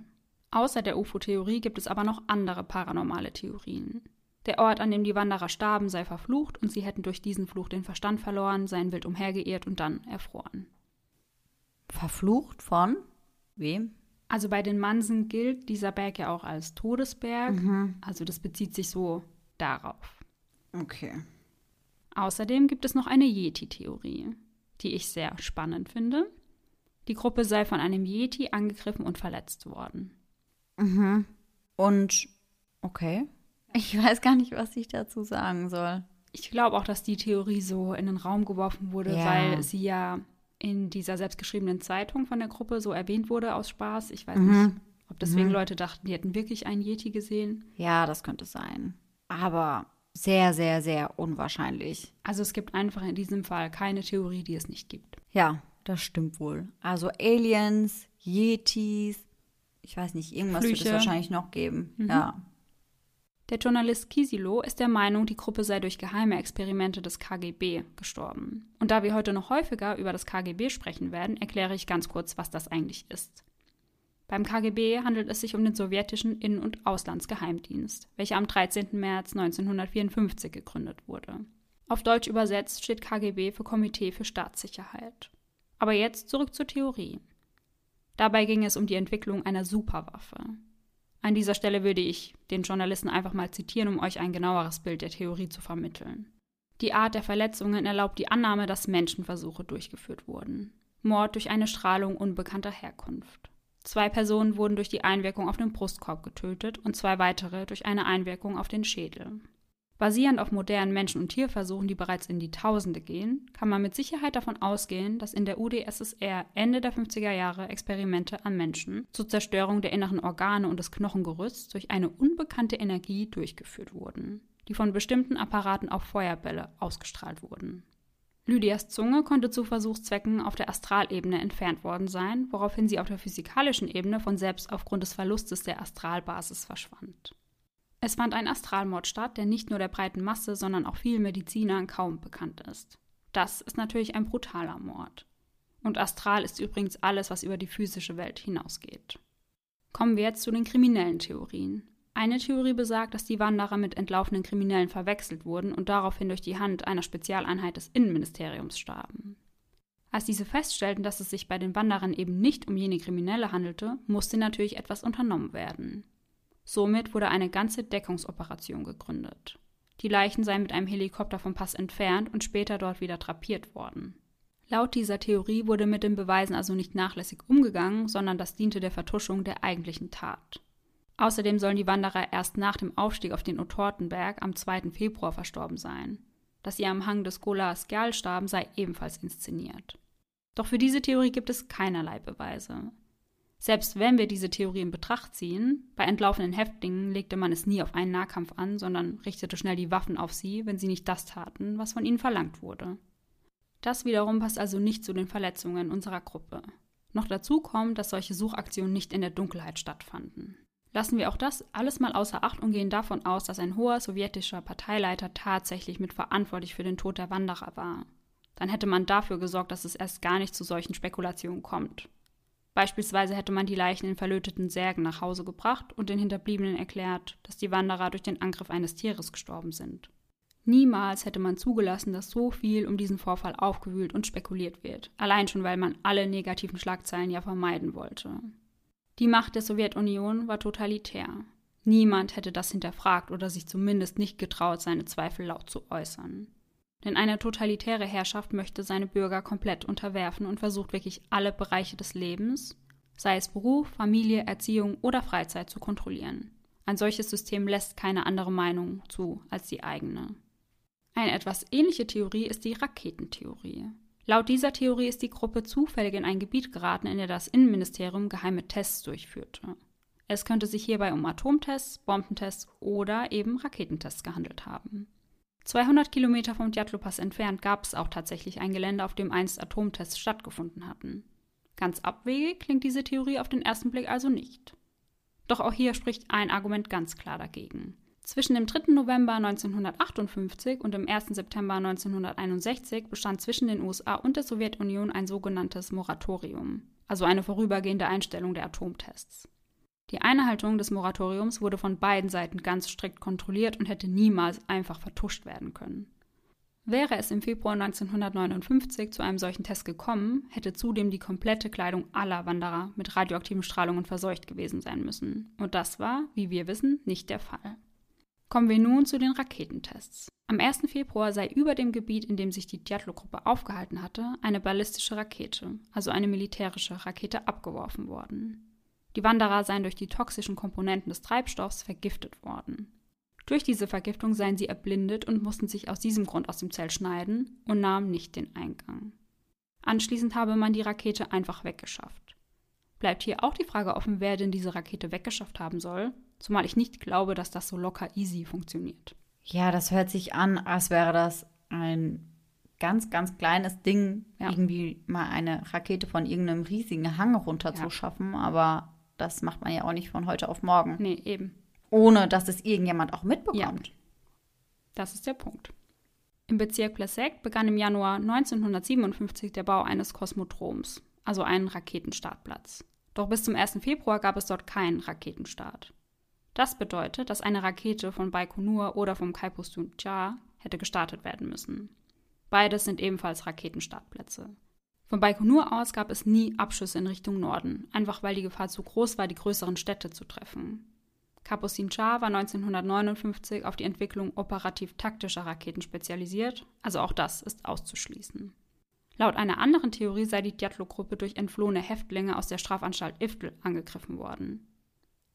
Außer der UFO-Theorie gibt es aber noch andere paranormale Theorien. Der Ort, an dem die Wanderer starben, sei verflucht und sie hätten durch diesen Fluch den Verstand verloren, seien wild umhergeirrt und dann erfroren. Verflucht von wem? Also bei den Mansen gilt dieser Berg ja auch als Todesberg. Mhm. Also das bezieht sich so darauf. Okay. Außerdem gibt es noch eine Yeti-Theorie, die ich sehr spannend finde. Die Gruppe sei von einem Yeti angegriffen und verletzt worden. Mhm. Und okay. Ich weiß gar nicht, was ich dazu sagen soll. Ich glaube auch, dass die Theorie so in den Raum geworfen wurde, ja. weil sie ja in dieser selbstgeschriebenen Zeitung von der Gruppe so erwähnt wurde aus Spaß. Ich weiß mhm. nicht, ob deswegen mhm. Leute dachten, die hätten wirklich einen Yeti gesehen. Ja, das könnte sein. Aber sehr, sehr, sehr unwahrscheinlich. Also es gibt einfach in diesem Fall keine Theorie, die es nicht gibt. Ja, das stimmt wohl. Also Aliens, Yetis, ich weiß nicht, irgendwas Flüche. wird es wahrscheinlich noch geben. Mhm. Ja. Der Journalist Kisilo ist der Meinung, die Gruppe sei durch geheime Experimente des KGB gestorben. Und da wir heute noch häufiger über das KGB sprechen werden, erkläre ich ganz kurz, was das eigentlich ist. Beim KGB handelt es sich um den sowjetischen Innen- und Auslandsgeheimdienst, welcher am 13. März 1954 gegründet wurde. Auf Deutsch übersetzt steht KGB für Komitee für Staatssicherheit. Aber jetzt zurück zur Theorie. Dabei ging es um die Entwicklung einer Superwaffe. An dieser Stelle würde ich den Journalisten einfach mal zitieren, um euch ein genaueres Bild der Theorie zu vermitteln. Die Art der Verletzungen erlaubt die Annahme, dass Menschenversuche durchgeführt wurden. Mord durch eine Strahlung unbekannter Herkunft. Zwei Personen wurden durch die Einwirkung auf den Brustkorb getötet und zwei weitere durch eine Einwirkung auf den Schädel. Basierend auf modernen Menschen- und Tierversuchen, die bereits in die Tausende gehen, kann man mit Sicherheit davon ausgehen, dass in der UdSSR Ende der 50er Jahre Experimente an Menschen zur Zerstörung der inneren Organe und des Knochengerüsts durch eine unbekannte Energie durchgeführt wurden, die von bestimmten Apparaten auf Feuerbälle ausgestrahlt wurden. Lydias Zunge konnte zu Versuchszwecken auf der Astralebene entfernt worden sein, woraufhin sie auf der physikalischen Ebene von selbst aufgrund des Verlustes der Astralbasis verschwand. Es fand ein Astralmord statt, der nicht nur der breiten Masse, sondern auch vielen Medizinern kaum bekannt ist. Das ist natürlich ein brutaler Mord. Und astral ist übrigens alles, was über die physische Welt hinausgeht. Kommen wir jetzt zu den kriminellen Theorien. Eine Theorie besagt, dass die Wanderer mit entlaufenen Kriminellen verwechselt wurden und daraufhin durch die Hand einer Spezialeinheit des Innenministeriums starben. Als diese feststellten, dass es sich bei den Wanderern eben nicht um jene Kriminelle handelte, musste natürlich etwas unternommen werden. Somit wurde eine ganze Deckungsoperation gegründet. Die Leichen seien mit einem Helikopter vom Pass entfernt und später dort wieder drapiert worden. Laut dieser Theorie wurde mit den Beweisen also nicht nachlässig umgegangen, sondern das diente der Vertuschung der eigentlichen Tat. Außerdem sollen die Wanderer erst nach dem Aufstieg auf den Otortenberg am 2. Februar verstorben sein. Dass sie am Hang des Gola Skjal starben, sei ebenfalls inszeniert. Doch für diese Theorie gibt es keinerlei Beweise. Selbst wenn wir diese Theorie in Betracht ziehen, bei entlaufenen Häftlingen legte man es nie auf einen Nahkampf an, sondern richtete schnell die Waffen auf sie, wenn sie nicht das taten, was von ihnen verlangt wurde. Das wiederum passt also nicht zu den Verletzungen unserer Gruppe. Noch dazu kommt, dass solche Suchaktionen nicht in der Dunkelheit stattfanden. Lassen wir auch das alles mal außer Acht und gehen davon aus, dass ein hoher sowjetischer Parteileiter tatsächlich mitverantwortlich für den Tod der Wanderer war. Dann hätte man dafür gesorgt, dass es erst gar nicht zu solchen Spekulationen kommt. Beispielsweise hätte man die Leichen in verlöteten Särgen nach Hause gebracht und den Hinterbliebenen erklärt, dass die Wanderer durch den Angriff eines Tieres gestorben sind. Niemals hätte man zugelassen, dass so viel um diesen Vorfall aufgewühlt und spekuliert wird, allein schon weil man alle negativen Schlagzeilen ja vermeiden wollte. Die Macht der Sowjetunion war totalitär. Niemand hätte das hinterfragt oder sich zumindest nicht getraut, seine Zweifel laut zu äußern. Denn eine totalitäre Herrschaft möchte seine Bürger komplett unterwerfen und versucht wirklich alle Bereiche des Lebens, sei es Beruf, Familie, Erziehung oder Freizeit, zu kontrollieren. Ein solches System lässt keine andere Meinung zu als die eigene. Eine etwas ähnliche Theorie ist die Raketentheorie. Laut dieser Theorie ist die Gruppe zufällig in ein Gebiet geraten, in der das Innenministerium geheime Tests durchführte. Es könnte sich hierbei um Atomtests, Bombentests oder eben Raketentests gehandelt haben. 200 Kilometer vom Djatlov-Pass entfernt gab es auch tatsächlich ein Gelände, auf dem einst Atomtests stattgefunden hatten. Ganz abwegig klingt diese Theorie auf den ersten Blick also nicht. Doch auch hier spricht ein Argument ganz klar dagegen. Zwischen dem 3. November 1958 und dem 1. September 1961 bestand zwischen den USA und der Sowjetunion ein sogenanntes Moratorium, also eine vorübergehende Einstellung der Atomtests. Die Einhaltung des Moratoriums wurde von beiden Seiten ganz strikt kontrolliert und hätte niemals einfach vertuscht werden können. Wäre es im Februar 1959 zu einem solchen Test gekommen, hätte zudem die komplette Kleidung aller Wanderer mit radioaktiven Strahlungen verseucht gewesen sein müssen. Und das war, wie wir wissen, nicht der Fall. Kommen wir nun zu den Raketentests. Am 1. Februar sei über dem Gebiet, in dem sich die Djatlo-Gruppe aufgehalten hatte, eine ballistische Rakete, also eine militärische Rakete, abgeworfen worden. Die Wanderer seien durch die toxischen Komponenten des Treibstoffs vergiftet worden. Durch diese Vergiftung seien sie erblindet und mussten sich aus diesem Grund aus dem Zelt schneiden und nahmen nicht den Eingang. Anschließend habe man die Rakete einfach weggeschafft. Bleibt hier auch die Frage offen, wer denn diese Rakete weggeschafft haben soll, zumal ich nicht glaube, dass das so locker easy funktioniert. Ja, das hört sich an, als wäre das ein ganz, ganz kleines Ding, ja. irgendwie mal eine Rakete von irgendeinem riesigen Hang runterzuschaffen, ja. aber das macht man ja auch nicht von heute auf morgen. Nee, eben. Ohne dass es irgendjemand auch mitbekommt. Ja. Das ist der Punkt. Im Bezirk Plesek begann im Januar 1957 der Bau eines Kosmodroms, also einen Raketenstartplatz. Doch bis zum 1. Februar gab es dort keinen Raketenstart. Das bedeutet, dass eine Rakete von Baikonur oder vom Kaipusuncha hätte gestartet werden müssen. Beides sind ebenfalls Raketenstartplätze. Von Baikonur aus gab es nie Abschüsse in Richtung Norden, einfach weil die Gefahr zu groß war, die größeren Städte zu treffen. Kapusin Shah war 1959 auf die Entwicklung operativ-taktischer Raketen spezialisiert, also auch das ist auszuschließen. Laut einer anderen Theorie sei die Djatlo-Gruppe durch entflohene Häftlinge aus der Strafanstalt Iftel angegriffen worden.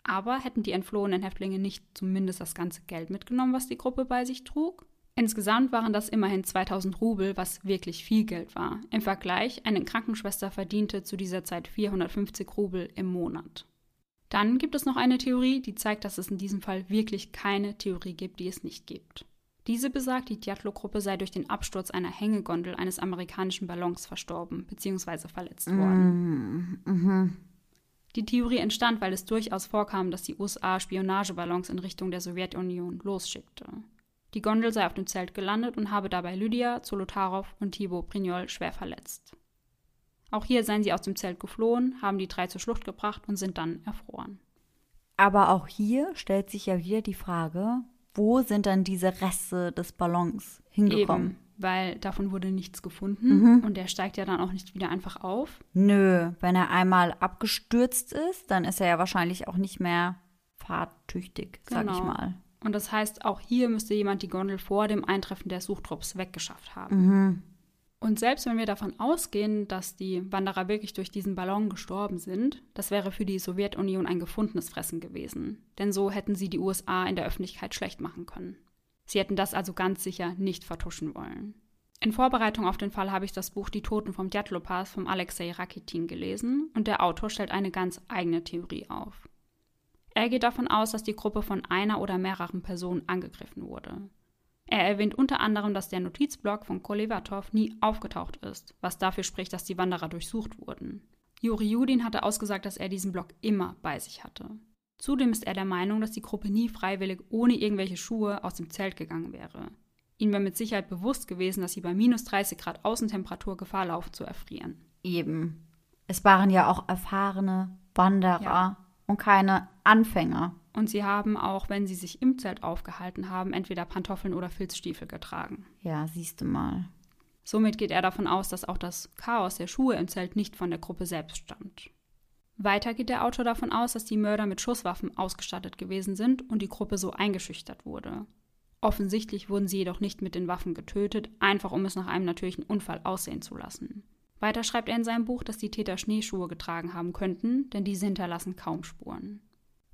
Aber hätten die entflohenen Häftlinge nicht zumindest das ganze Geld mitgenommen, was die Gruppe bei sich trug? Insgesamt waren das immerhin 2000 Rubel, was wirklich viel Geld war. Im Vergleich, eine Krankenschwester verdiente zu dieser Zeit 450 Rubel im Monat. Dann gibt es noch eine Theorie, die zeigt, dass es in diesem Fall wirklich keine Theorie gibt, die es nicht gibt. Diese besagt, die Djatlo-Gruppe sei durch den Absturz einer Hängegondel eines amerikanischen Ballons verstorben bzw. verletzt worden. Mm -hmm. Die Theorie entstand, weil es durchaus vorkam, dass die USA Spionageballons in Richtung der Sowjetunion losschickte. Die Gondel sei auf dem Zelt gelandet und habe dabei Lydia, Zolotarow und Thibaut Prignol schwer verletzt. Auch hier seien sie aus dem Zelt geflohen, haben die drei zur Schlucht gebracht und sind dann erfroren. Aber auch hier stellt sich ja wieder die Frage, wo sind dann diese Reste des Ballons hingekommen? Eben, weil davon wurde nichts gefunden mhm. und der steigt ja dann auch nicht wieder einfach auf. Nö, wenn er einmal abgestürzt ist, dann ist er ja wahrscheinlich auch nicht mehr fahrtüchtig, sag genau. ich mal. Und das heißt, auch hier müsste jemand die Gondel vor dem Eintreffen der Suchtrupps weggeschafft haben. Mhm. Und selbst wenn wir davon ausgehen, dass die Wanderer wirklich durch diesen Ballon gestorben sind, das wäre für die Sowjetunion ein gefundenes Fressen gewesen. Denn so hätten sie die USA in der Öffentlichkeit schlecht machen können. Sie hätten das also ganz sicher nicht vertuschen wollen. In Vorbereitung auf den Fall habe ich das Buch Die Toten vom Djatlov-Pass von Alexei Rakitin gelesen und der Autor stellt eine ganz eigene Theorie auf. Er geht davon aus, dass die Gruppe von einer oder mehreren Personen angegriffen wurde. Er erwähnt unter anderem, dass der Notizblock von Kolevatov nie aufgetaucht ist, was dafür spricht, dass die Wanderer durchsucht wurden. Juri Judin hatte ausgesagt, dass er diesen Block immer bei sich hatte. Zudem ist er der Meinung, dass die Gruppe nie freiwillig ohne irgendwelche Schuhe aus dem Zelt gegangen wäre. Ihnen wäre mit Sicherheit bewusst gewesen, dass sie bei minus 30 Grad Außentemperatur Gefahr laufen zu erfrieren. Eben. Es waren ja auch erfahrene Wanderer. Ja und keine Anfänger. Und sie haben auch, wenn sie sich im Zelt aufgehalten haben, entweder Pantoffeln oder Filzstiefel getragen. Ja, siehst du mal. Somit geht er davon aus, dass auch das Chaos der Schuhe im Zelt nicht von der Gruppe selbst stammt. Weiter geht der Autor davon aus, dass die Mörder mit Schusswaffen ausgestattet gewesen sind und die Gruppe so eingeschüchtert wurde. Offensichtlich wurden sie jedoch nicht mit den Waffen getötet, einfach um es nach einem natürlichen Unfall aussehen zu lassen. Weiter schreibt er in seinem Buch, dass die Täter Schneeschuhe getragen haben könnten, denn diese hinterlassen kaum Spuren.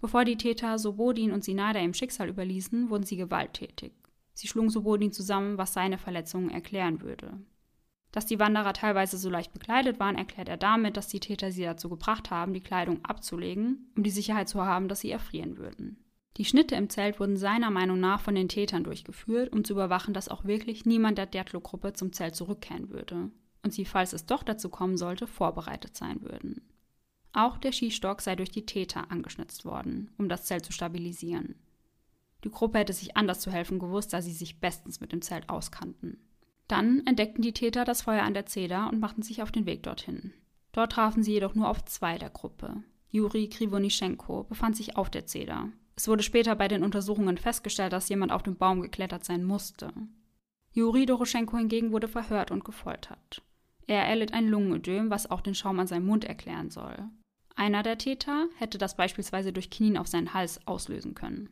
Bevor die Täter Sobodin und Sinada im Schicksal überließen, wurden sie gewalttätig. Sie schlugen Sobodin zusammen, was seine Verletzungen erklären würde. Dass die Wanderer teilweise so leicht bekleidet waren, erklärt er damit, dass die Täter sie dazu gebracht haben, die Kleidung abzulegen, um die Sicherheit zu haben, dass sie erfrieren würden. Die Schnitte im Zelt wurden seiner Meinung nach von den Tätern durchgeführt, um zu überwachen, dass auch wirklich niemand der Diatlo-Gruppe zum Zelt zurückkehren würde und sie, falls es doch dazu kommen sollte, vorbereitet sein würden. Auch der Skistock sei durch die Täter angeschnitzt worden, um das Zelt zu stabilisieren. Die Gruppe hätte sich anders zu helfen gewusst, da sie sich bestens mit dem Zelt auskannten. Dann entdeckten die Täter das Feuer an der Zeder und machten sich auf den Weg dorthin. Dort trafen sie jedoch nur auf zwei der Gruppe. Juri Krivonischenko befand sich auf der Zeder. Es wurde später bei den Untersuchungen festgestellt, dass jemand auf den Baum geklettert sein musste. Juri Doroschenko hingegen wurde verhört und gefoltert. Er erlitt ein Lungenödem, was auch den Schaum an seinem Mund erklären soll. Einer der Täter hätte das beispielsweise durch Knien auf seinen Hals auslösen können.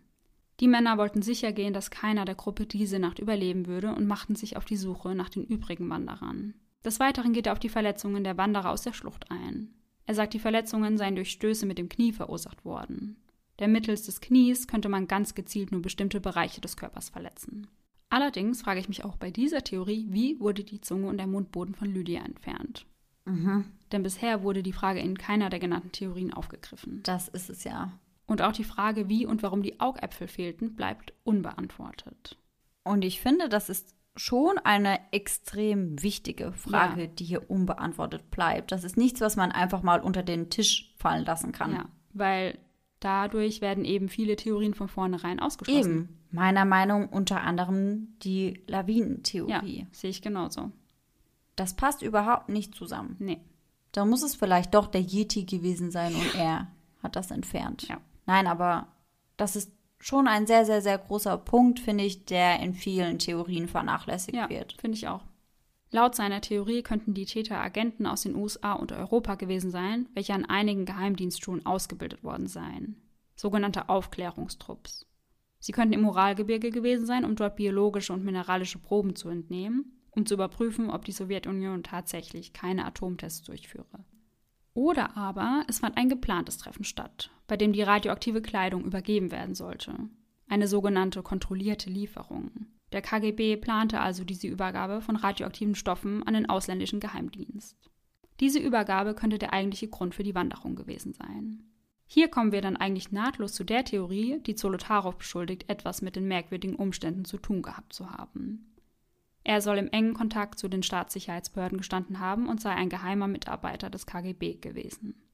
Die Männer wollten sicher gehen, dass keiner der Gruppe diese Nacht überleben würde und machten sich auf die Suche nach den übrigen Wanderern. Des Weiteren geht er auf die Verletzungen der Wanderer aus der Schlucht ein. Er sagt, die Verletzungen seien durch Stöße mit dem Knie verursacht worden. Denn mittels des Knies könnte man ganz gezielt nur bestimmte Bereiche des Körpers verletzen. Allerdings frage ich mich auch bei dieser Theorie, wie wurde die Zunge und der Mundboden von Lydia entfernt? Mhm. Denn bisher wurde die Frage in keiner der genannten Theorien aufgegriffen. Das ist es ja. Und auch die Frage, wie und warum die Augäpfel fehlten, bleibt unbeantwortet. Und ich finde, das ist schon eine extrem wichtige Frage, Ja. die hier unbeantwortet bleibt. Das ist nichts, was man einfach mal unter den Tisch fallen lassen kann. Ja, weil dadurch werden eben viele Theorien von vornherein ausgeschlossen. Eben. Meiner Meinung unter anderem die Ja, Lawinentheorie. sehe ich genauso. Das passt überhaupt nicht zusammen. Nee. Da muss es vielleicht doch der Yeti gewesen sein und er hat das entfernt. Ja. Nein, aber das ist schon ein sehr, sehr, sehr großer Punkt, finde ich, der in vielen Theorien vernachlässigt Ja, wird. finde ich auch. Laut seiner Theorie könnten die Täter Agenten aus den USA und Europa gewesen sein, welche an einigen Geheimdienstschulen ausgebildet worden seien. Sogenannte Aufklärungstrupps. Sie könnten im Uralgebirge gewesen sein, um dort biologische und mineralische Proben zu entnehmen, um zu überprüfen, ob die Sowjetunion tatsächlich keine Atomtests durchführe. Oder aber es fand ein geplantes Treffen statt, bei dem die radioaktive Kleidung übergeben werden sollte. Eine sogenannte kontrollierte Lieferung. Der KGB plante also diese Übergabe von radioaktiven Stoffen an den ausländischen Geheimdienst. Diese Übergabe könnte der eigentliche Grund für die Wanderung gewesen sein. Hier kommen wir dann eigentlich nahtlos zu der Theorie, die Zolotarow beschuldigt, etwas mit den merkwürdigen Umständen zu tun gehabt zu haben. Er soll im engen Kontakt zu den Staatssicherheitsbehörden gestanden haben und sei ein geheimer Mitarbeiter des KGB gewesen.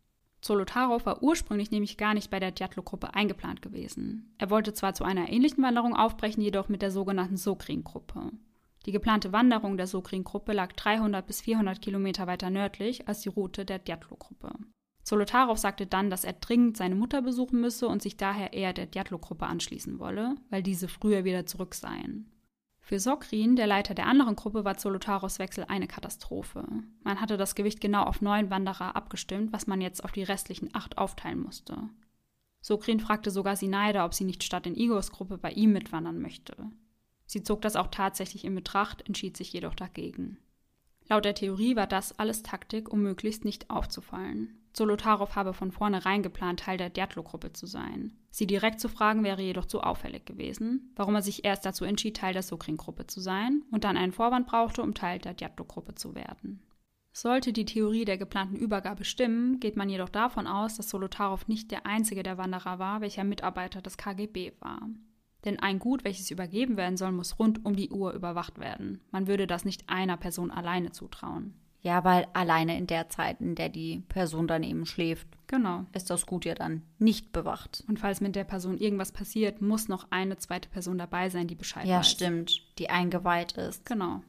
Zolotarow war ursprünglich nämlich gar nicht bei der Djatlo-Gruppe eingeplant gewesen. Er wollte zwar zu einer ähnlichen Wanderung aufbrechen, jedoch mit der sogenannten Sokrin-Gruppe. Die geplante Wanderung der Sokrin-Gruppe lag 300 bis 400 Kilometer weiter nördlich als die Route der Djatlo-Gruppe. Zolotarow sagte dann, dass er dringend seine Mutter besuchen müsse und sich daher eher der Djatlo-Gruppe anschließen wolle, weil diese früher wieder zurück seien. Für Sokrin, der Leiter der anderen Gruppe, war Zolotarows Wechsel eine Katastrophe. Man hatte das Gewicht genau auf neun Wanderer abgestimmt, was man jetzt auf die restlichen acht aufteilen musste. Sokrin fragte sogar Sinaida, ob sie nicht statt in Igors Gruppe bei ihm mitwandern möchte. Sie zog das auch tatsächlich in Betracht, entschied sich jedoch dagegen. Laut der Theorie war das alles Taktik, um möglichst nicht aufzufallen. Zolotarow habe von vornherein geplant, Teil der Djatlo-Gruppe zu sein. Sie direkt zu fragen wäre jedoch zu auffällig gewesen, warum er sich erst dazu entschied, Teil der Sokrin-Gruppe zu sein und dann einen Vorwand brauchte, um Teil der Djatlo-Gruppe zu werden. Sollte die Theorie der geplanten Übergabe stimmen, geht man jedoch davon aus, dass Solotarow nicht der einzige der Wanderer war, welcher Mitarbeiter des KGB war. Denn ein Gut, welches übergeben werden soll, muss rund um die Uhr überwacht werden. Man würde das nicht einer Person alleine zutrauen. Ja, weil alleine in der Zeit, in der die Person dann eben schläft, Genau. ist das Gut ja dann nicht bewacht. Und falls mit der Person irgendwas passiert, muss noch eine zweite Person dabei sein, die Bescheid Ja, weiß. stimmt. Die eingeweiht ist. Genau.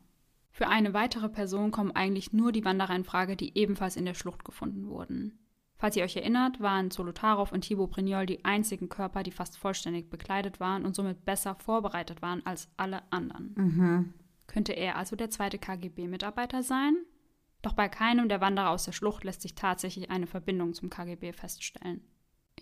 Für eine weitere Person kommen eigentlich nur die Wanderer in Frage, die ebenfalls in der Schlucht gefunden wurden. Falls ihr euch erinnert, waren Solotarow und Thibaut Brignol die einzigen Körper, die fast vollständig bekleidet waren und somit besser vorbereitet waren als alle anderen. Mhm. Könnte er also der zweite KGB-Mitarbeiter sein? Doch bei keinem der Wanderer aus der Schlucht lässt sich tatsächlich eine Verbindung zum KGB feststellen.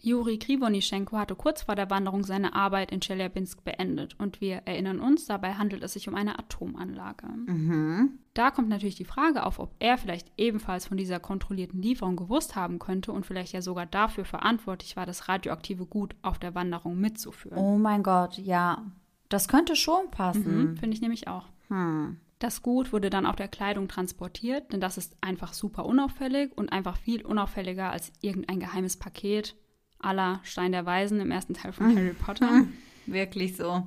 Juri Krivonischenko hatte kurz vor der Wanderung seine Arbeit in Chelyabinsk beendet und wir erinnern uns, dabei handelt es sich um eine Atomanlage. Mhm. Da kommt natürlich die Frage auf, ob er vielleicht ebenfalls von dieser kontrollierten Lieferung gewusst haben könnte und vielleicht ja sogar dafür verantwortlich war, das radioaktive Gut auf der Wanderung mitzuführen. Oh mein Gott, ja. Das könnte schon Mhm, passen. Finde ich nämlich auch. Hm. Das Gut wurde dann auf der Kleidung transportiert, denn das ist einfach super unauffällig und einfach viel unauffälliger als irgendein geheimes Paket aller Stein der Weisen im ersten Teil von Harry Potter. [LAUGHS] Wirklich so.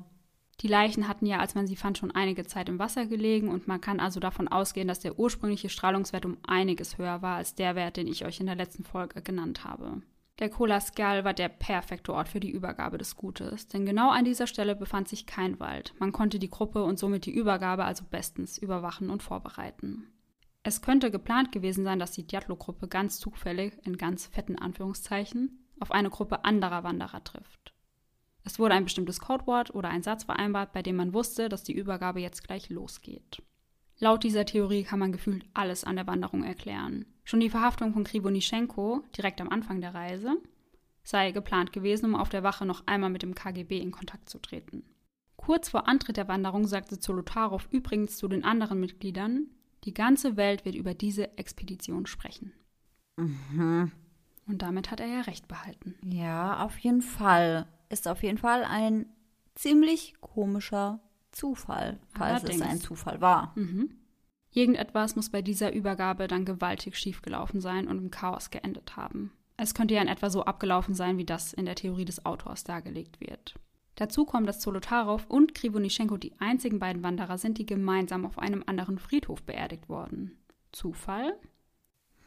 Die Leichen hatten ja, als man sie fand, schon einige Zeit im Wasser gelegen und man kann also davon ausgehen, dass der ursprüngliche Strahlungswert um einiges höher war als der Wert, den ich euch in der letzten Folge genannt habe. Der Kolaskal war der perfekte Ort für die Übergabe des Gutes, denn genau an dieser Stelle befand sich kein Wald. Man konnte die Gruppe und somit die Übergabe also bestens überwachen und vorbereiten. Es könnte geplant gewesen sein, dass die Diatlo-Gruppe ganz zufällig, in ganz fetten Anführungszeichen, auf eine Gruppe anderer Wanderer trifft. Es wurde ein bestimmtes Codewort oder ein Satz vereinbart, bei dem man wusste, dass die Übergabe jetzt gleich losgeht. Laut dieser Theorie kann man gefühlt alles an der Wanderung erklären. Schon die Verhaftung von Krivonischenko direkt am Anfang der Reise sei geplant gewesen, um auf der Wache noch einmal mit dem KGB in Kontakt zu treten. Kurz vor Antritt der Wanderung sagte Zolotarow übrigens zu den anderen Mitgliedern, die ganze Welt wird über diese Expedition sprechen. Mhm. Und damit hat er ja recht behalten. Ja, auf jeden Fall. Ist auf jeden Fall ein ziemlich komischer Zufall, falls Allerdings. es ein Zufall war. Mhm. Irgendetwas muss bei dieser Übergabe dann gewaltig schiefgelaufen sein und im Chaos geendet haben. Es könnte ja in etwa so abgelaufen sein, wie das in der Theorie des Autors dargelegt wird. Dazu kommt, dass Zolotarow und Krivonischenko die einzigen beiden Wanderer sind, die gemeinsam auf einem anderen Friedhof beerdigt wurden. Zufall?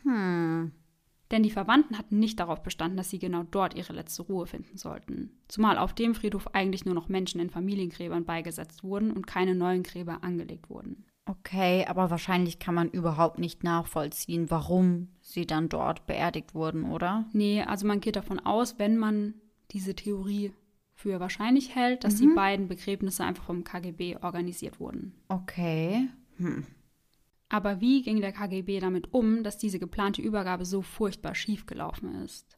Hm. Denn die Verwandten hatten nicht darauf bestanden, dass sie genau dort ihre letzte Ruhe finden sollten. Zumal auf dem Friedhof eigentlich nur noch Menschen in Familiengräbern beigesetzt wurden und keine neuen Gräber angelegt wurden. Okay, aber wahrscheinlich kann man überhaupt nicht nachvollziehen, warum sie dann dort beerdigt wurden, oder? Nee, also man geht davon aus, wenn man diese Theorie für wahrscheinlich hält, dass die beiden Begräbnisse einfach vom KGB organisiert wurden. Okay. Aber wie ging der KGB damit um, dass diese geplante Übergabe so furchtbar schief gelaufen ist?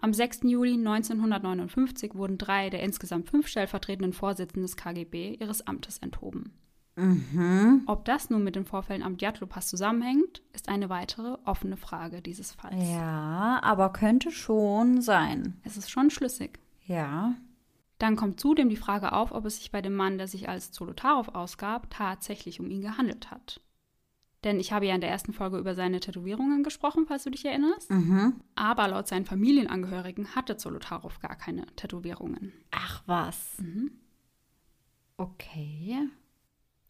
Am 6. Juli 1959 wurden drei der insgesamt fünf stellvertretenden Vorsitzenden des KGB ihres Amtes enthoben. Mhm. Ob das nun mit den Vorfällen am Djatlov-Pass zusammenhängt, ist eine weitere offene Frage dieses Falls. Ja, aber könnte schon sein. Es ist schon schlüssig. Ja. Dann kommt zudem die Frage auf, ob es sich bei dem Mann, der sich als Zolotarow ausgab, tatsächlich um ihn gehandelt hat. Denn ich habe ja in der ersten Folge über seine Tätowierungen gesprochen, falls du dich erinnerst. Mhm. Aber laut seinen Familienangehörigen hatte Zolotarow gar keine Tätowierungen. Ach was. Mhm. Okay.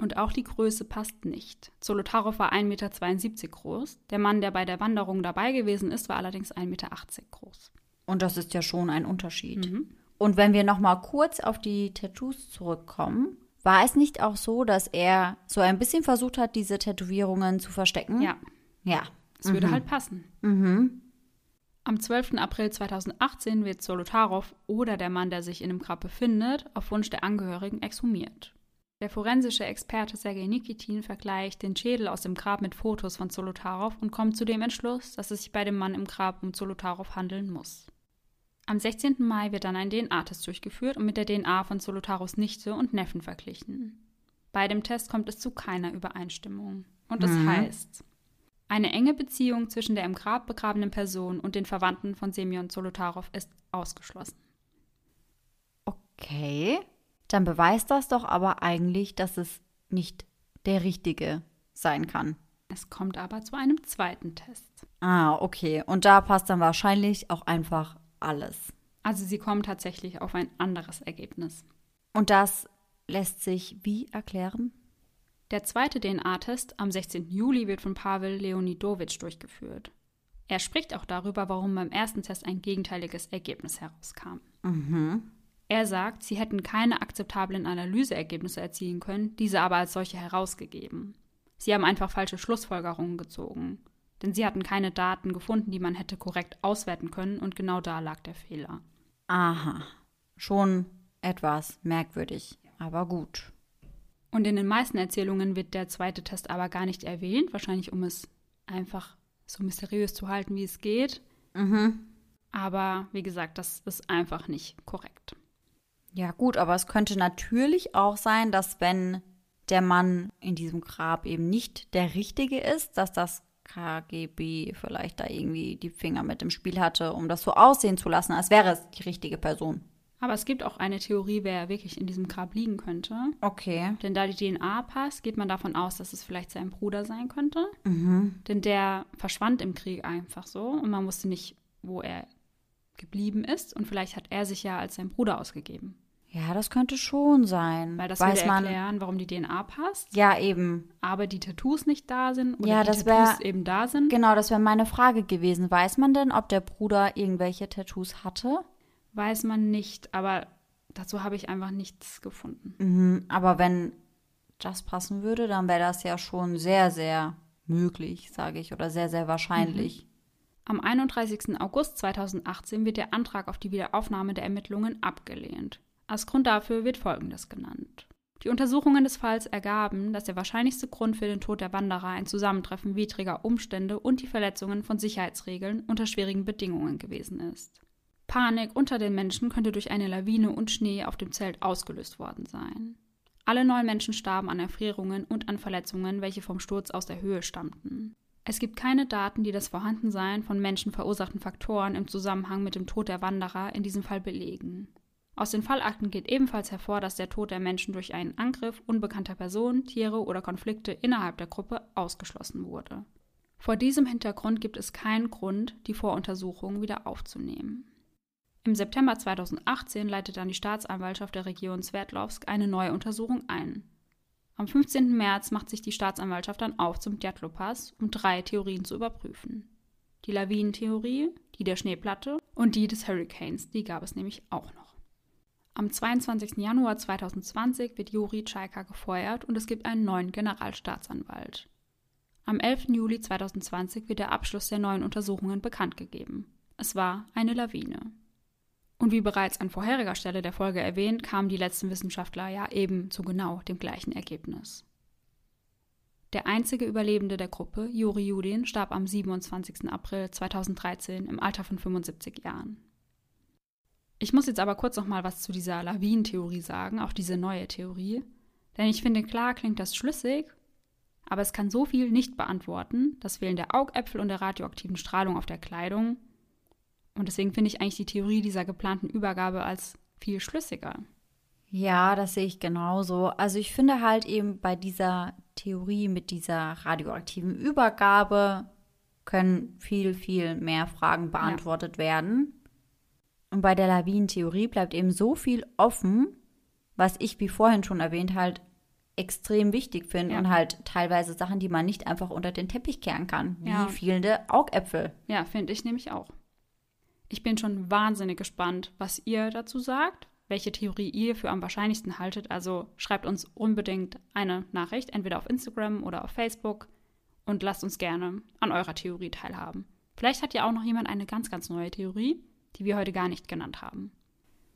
Und auch die Größe passt nicht. Zolotarow war 1,72 Meter groß. Der Mann, der bei der Wanderung dabei gewesen ist, war allerdings 1,80 Meter groß. Und das ist ja schon ein Unterschied. Mhm. Und wenn wir noch mal kurz auf die Tattoos zurückkommen, war es nicht auch so, dass er so ein bisschen versucht hat, diese Tätowierungen zu verstecken? Ja, Ja. es würde halt passen. Mhm. Am 12. April 2018 wird Zolotarow oder der Mann, der sich in dem Grab befindet, auf Wunsch der Angehörigen exhumiert. Der forensische Experte Sergei Nikitin vergleicht den Schädel aus dem Grab mit Fotos von Zolotarow und kommt zu dem Entschluss, dass es sich bei dem Mann im Grab um Zolotarow handeln muss. Am 16. Mai wird dann ein DNA-Test durchgeführt und mit der DNA von Zolotarows Nichte und Neffen verglichen. Bei dem Test kommt es zu keiner Übereinstimmung. Und das heißt, eine enge Beziehung zwischen der im Grab begrabenen Person und den Verwandten von Semyon Zolotarow ist ausgeschlossen. Okay. Dann beweist das doch aber eigentlich, dass es nicht der richtige sein kann. Es kommt aber zu einem zweiten Test. Ah, okay. Und da passt dann wahrscheinlich auch einfach alles. Also sie kommen tatsächlich auf ein anderes Ergebnis. Und das lässt sich wie erklären? Der zweite DNA-Test am 16. Juli wird von Pavel Leonidowitsch durchgeführt. Er spricht auch darüber, warum beim ersten Test ein gegenteiliges Ergebnis herauskam. Er sagt, sie hätten keine akzeptablen Analyseergebnisse erzielen können, diese aber als solche herausgegeben. Sie haben einfach falsche Schlussfolgerungen gezogen. Denn sie hatten keine Daten gefunden, die man hätte korrekt auswerten können und genau da lag der Fehler. Aha. Schon etwas merkwürdig, aber gut. Und in den meisten Erzählungen wird der zweite Test aber gar nicht erwähnt, wahrscheinlich um es einfach so mysteriös zu halten, wie es geht. Mhm. Aber wie gesagt, das ist einfach nicht korrekt. Ja, gut, aber es könnte natürlich auch sein, dass wenn der Mann in diesem Grab eben nicht der Richtige ist, dass das KGB vielleicht da irgendwie die Finger mit im Spiel hatte, um das so aussehen zu lassen, als wäre es die richtige Person. Aber es gibt auch eine Theorie, wer wirklich in diesem Grab liegen könnte. Okay. Denn da die DNA passt, geht man davon aus, dass es vielleicht sein Bruder sein könnte. Mhm. Denn der verschwand im Krieg einfach so und man wusste nicht, wo er geblieben ist. Und vielleicht hat er sich ja als sein Bruder ausgegeben. Ja, das könnte schon sein. Weil das Weiß würde man. erklären, warum die DNA passt, Ja, eben. aber die Tattoos nicht da sind oder Ja, die das Tattoos wär- eben da sind. Genau, das wäre meine Frage gewesen. Weiß man denn, ob der Bruder irgendwelche Tattoos hatte? Weiß man nicht, aber dazu habe ich einfach nichts gefunden. Mhm, aber wenn das passen würde, dann wäre das ja schon sehr, sehr möglich, sage ich, oder sehr, sehr wahrscheinlich. Am 31. August 2018 wird der Antrag auf die Wiederaufnahme der Ermittlungen abgelehnt. Als Grund dafür wird Folgendes genannt. Die Untersuchungen des Falls ergaben, dass der wahrscheinlichste Grund für den Tod der Wanderer ein Zusammentreffen widriger Umstände und die Verletzungen von Sicherheitsregeln unter schwierigen Bedingungen gewesen ist. Panik unter den Menschen könnte durch eine Lawine und Schnee auf dem Zelt ausgelöst worden sein. Alle neun Menschen starben an Erfrierungen und an Verletzungen, welche vom Sturz aus der Höhe stammten. Es gibt keine Daten, die das Vorhandensein von menschenverursachten Faktoren im Zusammenhang mit dem Tod der Wanderer in diesem Fall belegen. Aus den Fallakten geht ebenfalls hervor, dass der Tod der Menschen durch einen Angriff unbekannter Personen, Tiere oder Konflikte innerhalb der Gruppe ausgeschlossen wurde. Vor diesem Hintergrund gibt es keinen Grund, die Voruntersuchung wieder aufzunehmen. Im September 2018 leitet dann die Staatsanwaltschaft der Region Sverdlovsk eine neue Untersuchung ein. Am 15. März macht sich die Staatsanwaltschaft dann auf zum Djatlov-Pass, um drei Theorien zu überprüfen. Die Lawinentheorie, die der Schneeplatte und die des Hurricanes, die gab es nämlich auch noch. Am 22. Januar 2020 wird Juri Tschaika gefeuert und es gibt einen neuen Generalstaatsanwalt. Am 11. Juli 2020 wird der Abschluss der neuen Untersuchungen bekannt gegeben. Es war eine Lawine. Und wie bereits an vorheriger Stelle der Folge erwähnt, kamen die letzten Wissenschaftler ja eben zu genau dem gleichen Ergebnis. Der einzige Überlebende der Gruppe, Juri Judin, starb am 27. April 2013 im Alter von 75 Jahren. Ich muss jetzt aber kurz noch mal was zu dieser Lawinentheorie sagen, auch diese neue Theorie. Denn ich finde, klar klingt das schlüssig, aber es kann so viel nicht beantworten, das Fehlen der Augäpfel und der radioaktiven Strahlung auf der Kleidung. Und deswegen finde ich eigentlich die Theorie dieser geplanten Übergabe als viel schlüssiger. Ja, das sehe ich genauso. Also ich finde halt eben bei dieser Theorie mit dieser radioaktiven Übergabe können viel, viel mehr Fragen beantwortet werden. Und bei der Lawinentheorie bleibt eben so viel offen, was ich, wie vorhin schon erwähnt, halt extrem wichtig finde Ja. und halt teilweise Sachen, die man nicht einfach unter den Teppich kehren kann, wie Ja. fehlende Augäpfel. Ja, finde ich nämlich auch. Ich bin schon wahnsinnig gespannt, was ihr dazu sagt, welche Theorie ihr für am wahrscheinlichsten haltet. Also schreibt uns unbedingt eine Nachricht, entweder auf Instagram oder auf Facebook und lasst uns gerne an eurer Theorie teilhaben. Vielleicht hat ja auch noch jemand eine ganz, ganz neue Theorie, die wir heute gar nicht genannt haben.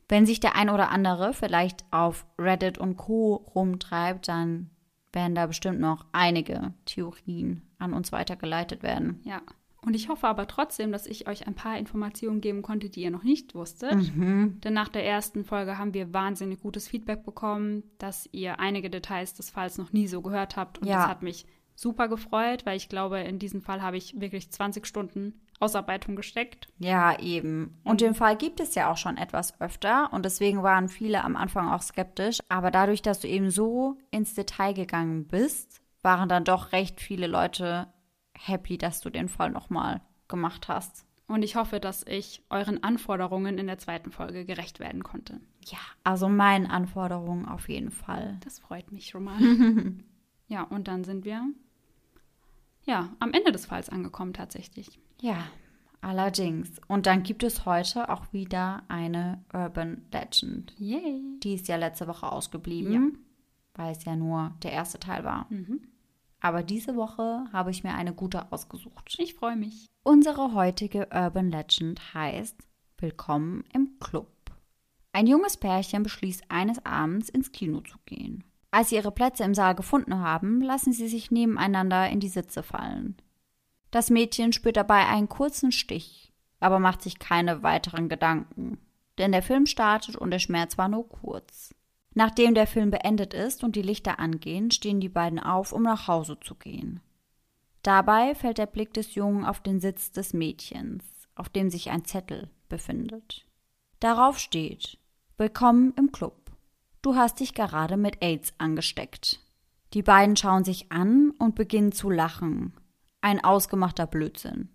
Wenn sich der ein oder andere vielleicht auf Reddit und Co. rumtreibt, dann werden da bestimmt noch einige Theorien an uns weitergeleitet werden. Ja. Und ich hoffe aber trotzdem, dass ich euch ein paar Informationen geben konnte, die ihr noch nicht wusstet. Mhm. Denn nach der ersten Folge haben wir wahnsinnig gutes Feedback bekommen, dass ihr einige Details des Falls noch nie so gehört habt. Und Ja. das hat mich super gefreut, weil ich glaube, in diesem Fall habe ich wirklich 20 Stunden Ausarbeitung gesteckt. Ja, eben. Und den Fall gibt es ja auch schon etwas öfter und deswegen waren viele am Anfang auch skeptisch. Aber dadurch, dass du eben so ins Detail gegangen bist, waren dann doch recht viele Leute happy, dass du den Fall nochmal gemacht hast. Und ich hoffe, dass ich euren Anforderungen in der zweiten Folge gerecht werden konnte. Ja, also meinen Anforderungen auf jeden Fall. Das freut mich schon mal. [LAUGHS] ja, und dann sind wir ja am Ende des Falls angekommen tatsächlich. Ja, allerdings. Und dann gibt es heute auch wieder eine Urban Legend. Yay. Die ist ja letzte Woche ausgeblieben, Ja. weil es ja nur der erste Teil war. Mhm. Aber diese Woche habe ich mir eine gute ausgesucht. Ich freue mich. Unsere heutige Urban Legend heißt Willkommen im Club. Ein junges Pärchen beschließt eines Abends ins Kino zu gehen. Als sie ihre Plätze im Saal gefunden haben, lassen sie sich nebeneinander in die Sitze fallen. Das Mädchen spürt dabei einen kurzen Stich, aber macht sich keine weiteren Gedanken, denn der Film startet und der Schmerz war nur kurz. Nachdem der Film beendet ist und die Lichter angehen, stehen die beiden auf, um nach Hause zu gehen. Dabei fällt der Blick des Jungen auf den Sitz des Mädchens, auf dem sich ein Zettel befindet. Darauf steht Willkommen im Club. Du hast dich gerade mit AIDS angesteckt. Die beiden schauen sich an und beginnen zu lachen. Ein ausgemachter Blödsinn.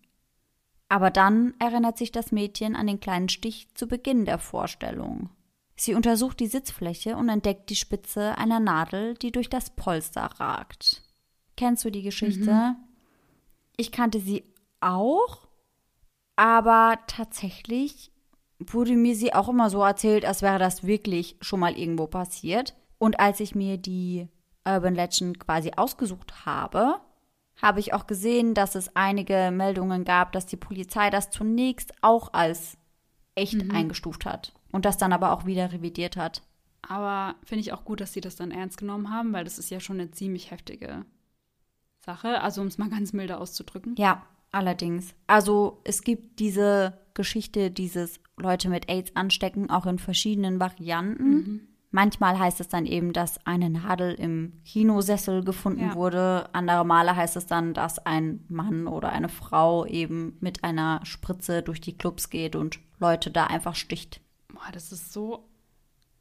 Aber dann erinnert sich das Mädchen an den kleinen Stich zu Beginn der Vorstellung. Sie untersucht die Sitzfläche und entdeckt die Spitze einer Nadel, die durch das Polster ragt. Kennst du die Geschichte? Mhm. Ich kannte sie auch, aber tatsächlich wurde mir sie auch immer so erzählt, als wäre das wirklich schon mal irgendwo passiert. Und als ich mir die Urban Legend quasi ausgesucht habe, habe ich auch gesehen, dass es einige Meldungen gab, dass die Polizei das zunächst auch als echt mhm. eingestuft hat und das dann aber auch wieder revidiert hat. Aber finde ich auch gut, dass sie das dann ernst genommen haben, weil das ist ja schon eine ziemlich heftige Sache, also um es mal ganz milde auszudrücken. Ja, allerdings. Also es gibt diese Geschichte, dieses Leute mit AIDS anstecken, auch in verschiedenen Varianten. Mhm. Manchmal heißt es dann eben, dass eine Nadel im Kinosessel gefunden ja. wurde. Andere Male heißt es dann, dass ein Mann oder eine Frau eben mit einer Spritze durch die Clubs geht und Leute da einfach sticht. Boah, das ist so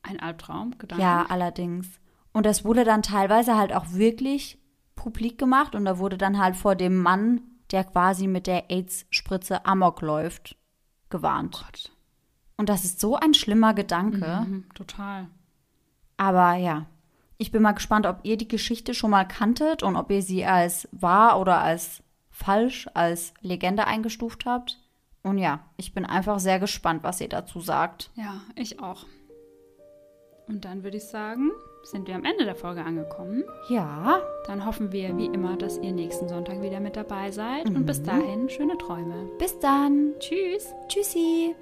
ein Albtraum, Gedanke. Ja, allerdings. Und das wurde dann teilweise halt auch wirklich publik gemacht und da wurde dann halt vor dem Mann, der quasi mit der AIDS-Spritze Amok läuft, gewarnt. Oh Gott. Und das ist so ein schlimmer Gedanke. Mhm, total. Aber ja, ich bin mal gespannt, ob ihr die Geschichte schon mal kanntet und ob ihr sie als wahr oder als falsch, als Legende eingestuft habt. Und ja, ich bin einfach sehr gespannt, was ihr dazu sagt. Ja, ich auch. Und dann würde ich sagen, sind wir am Ende der Folge angekommen. Ja. Dann hoffen wir wie immer, dass ihr nächsten Sonntag wieder mit dabei seid. Mhm. Und bis dahin schöne Träume. Bis dann. Tschüss. Tschüssi.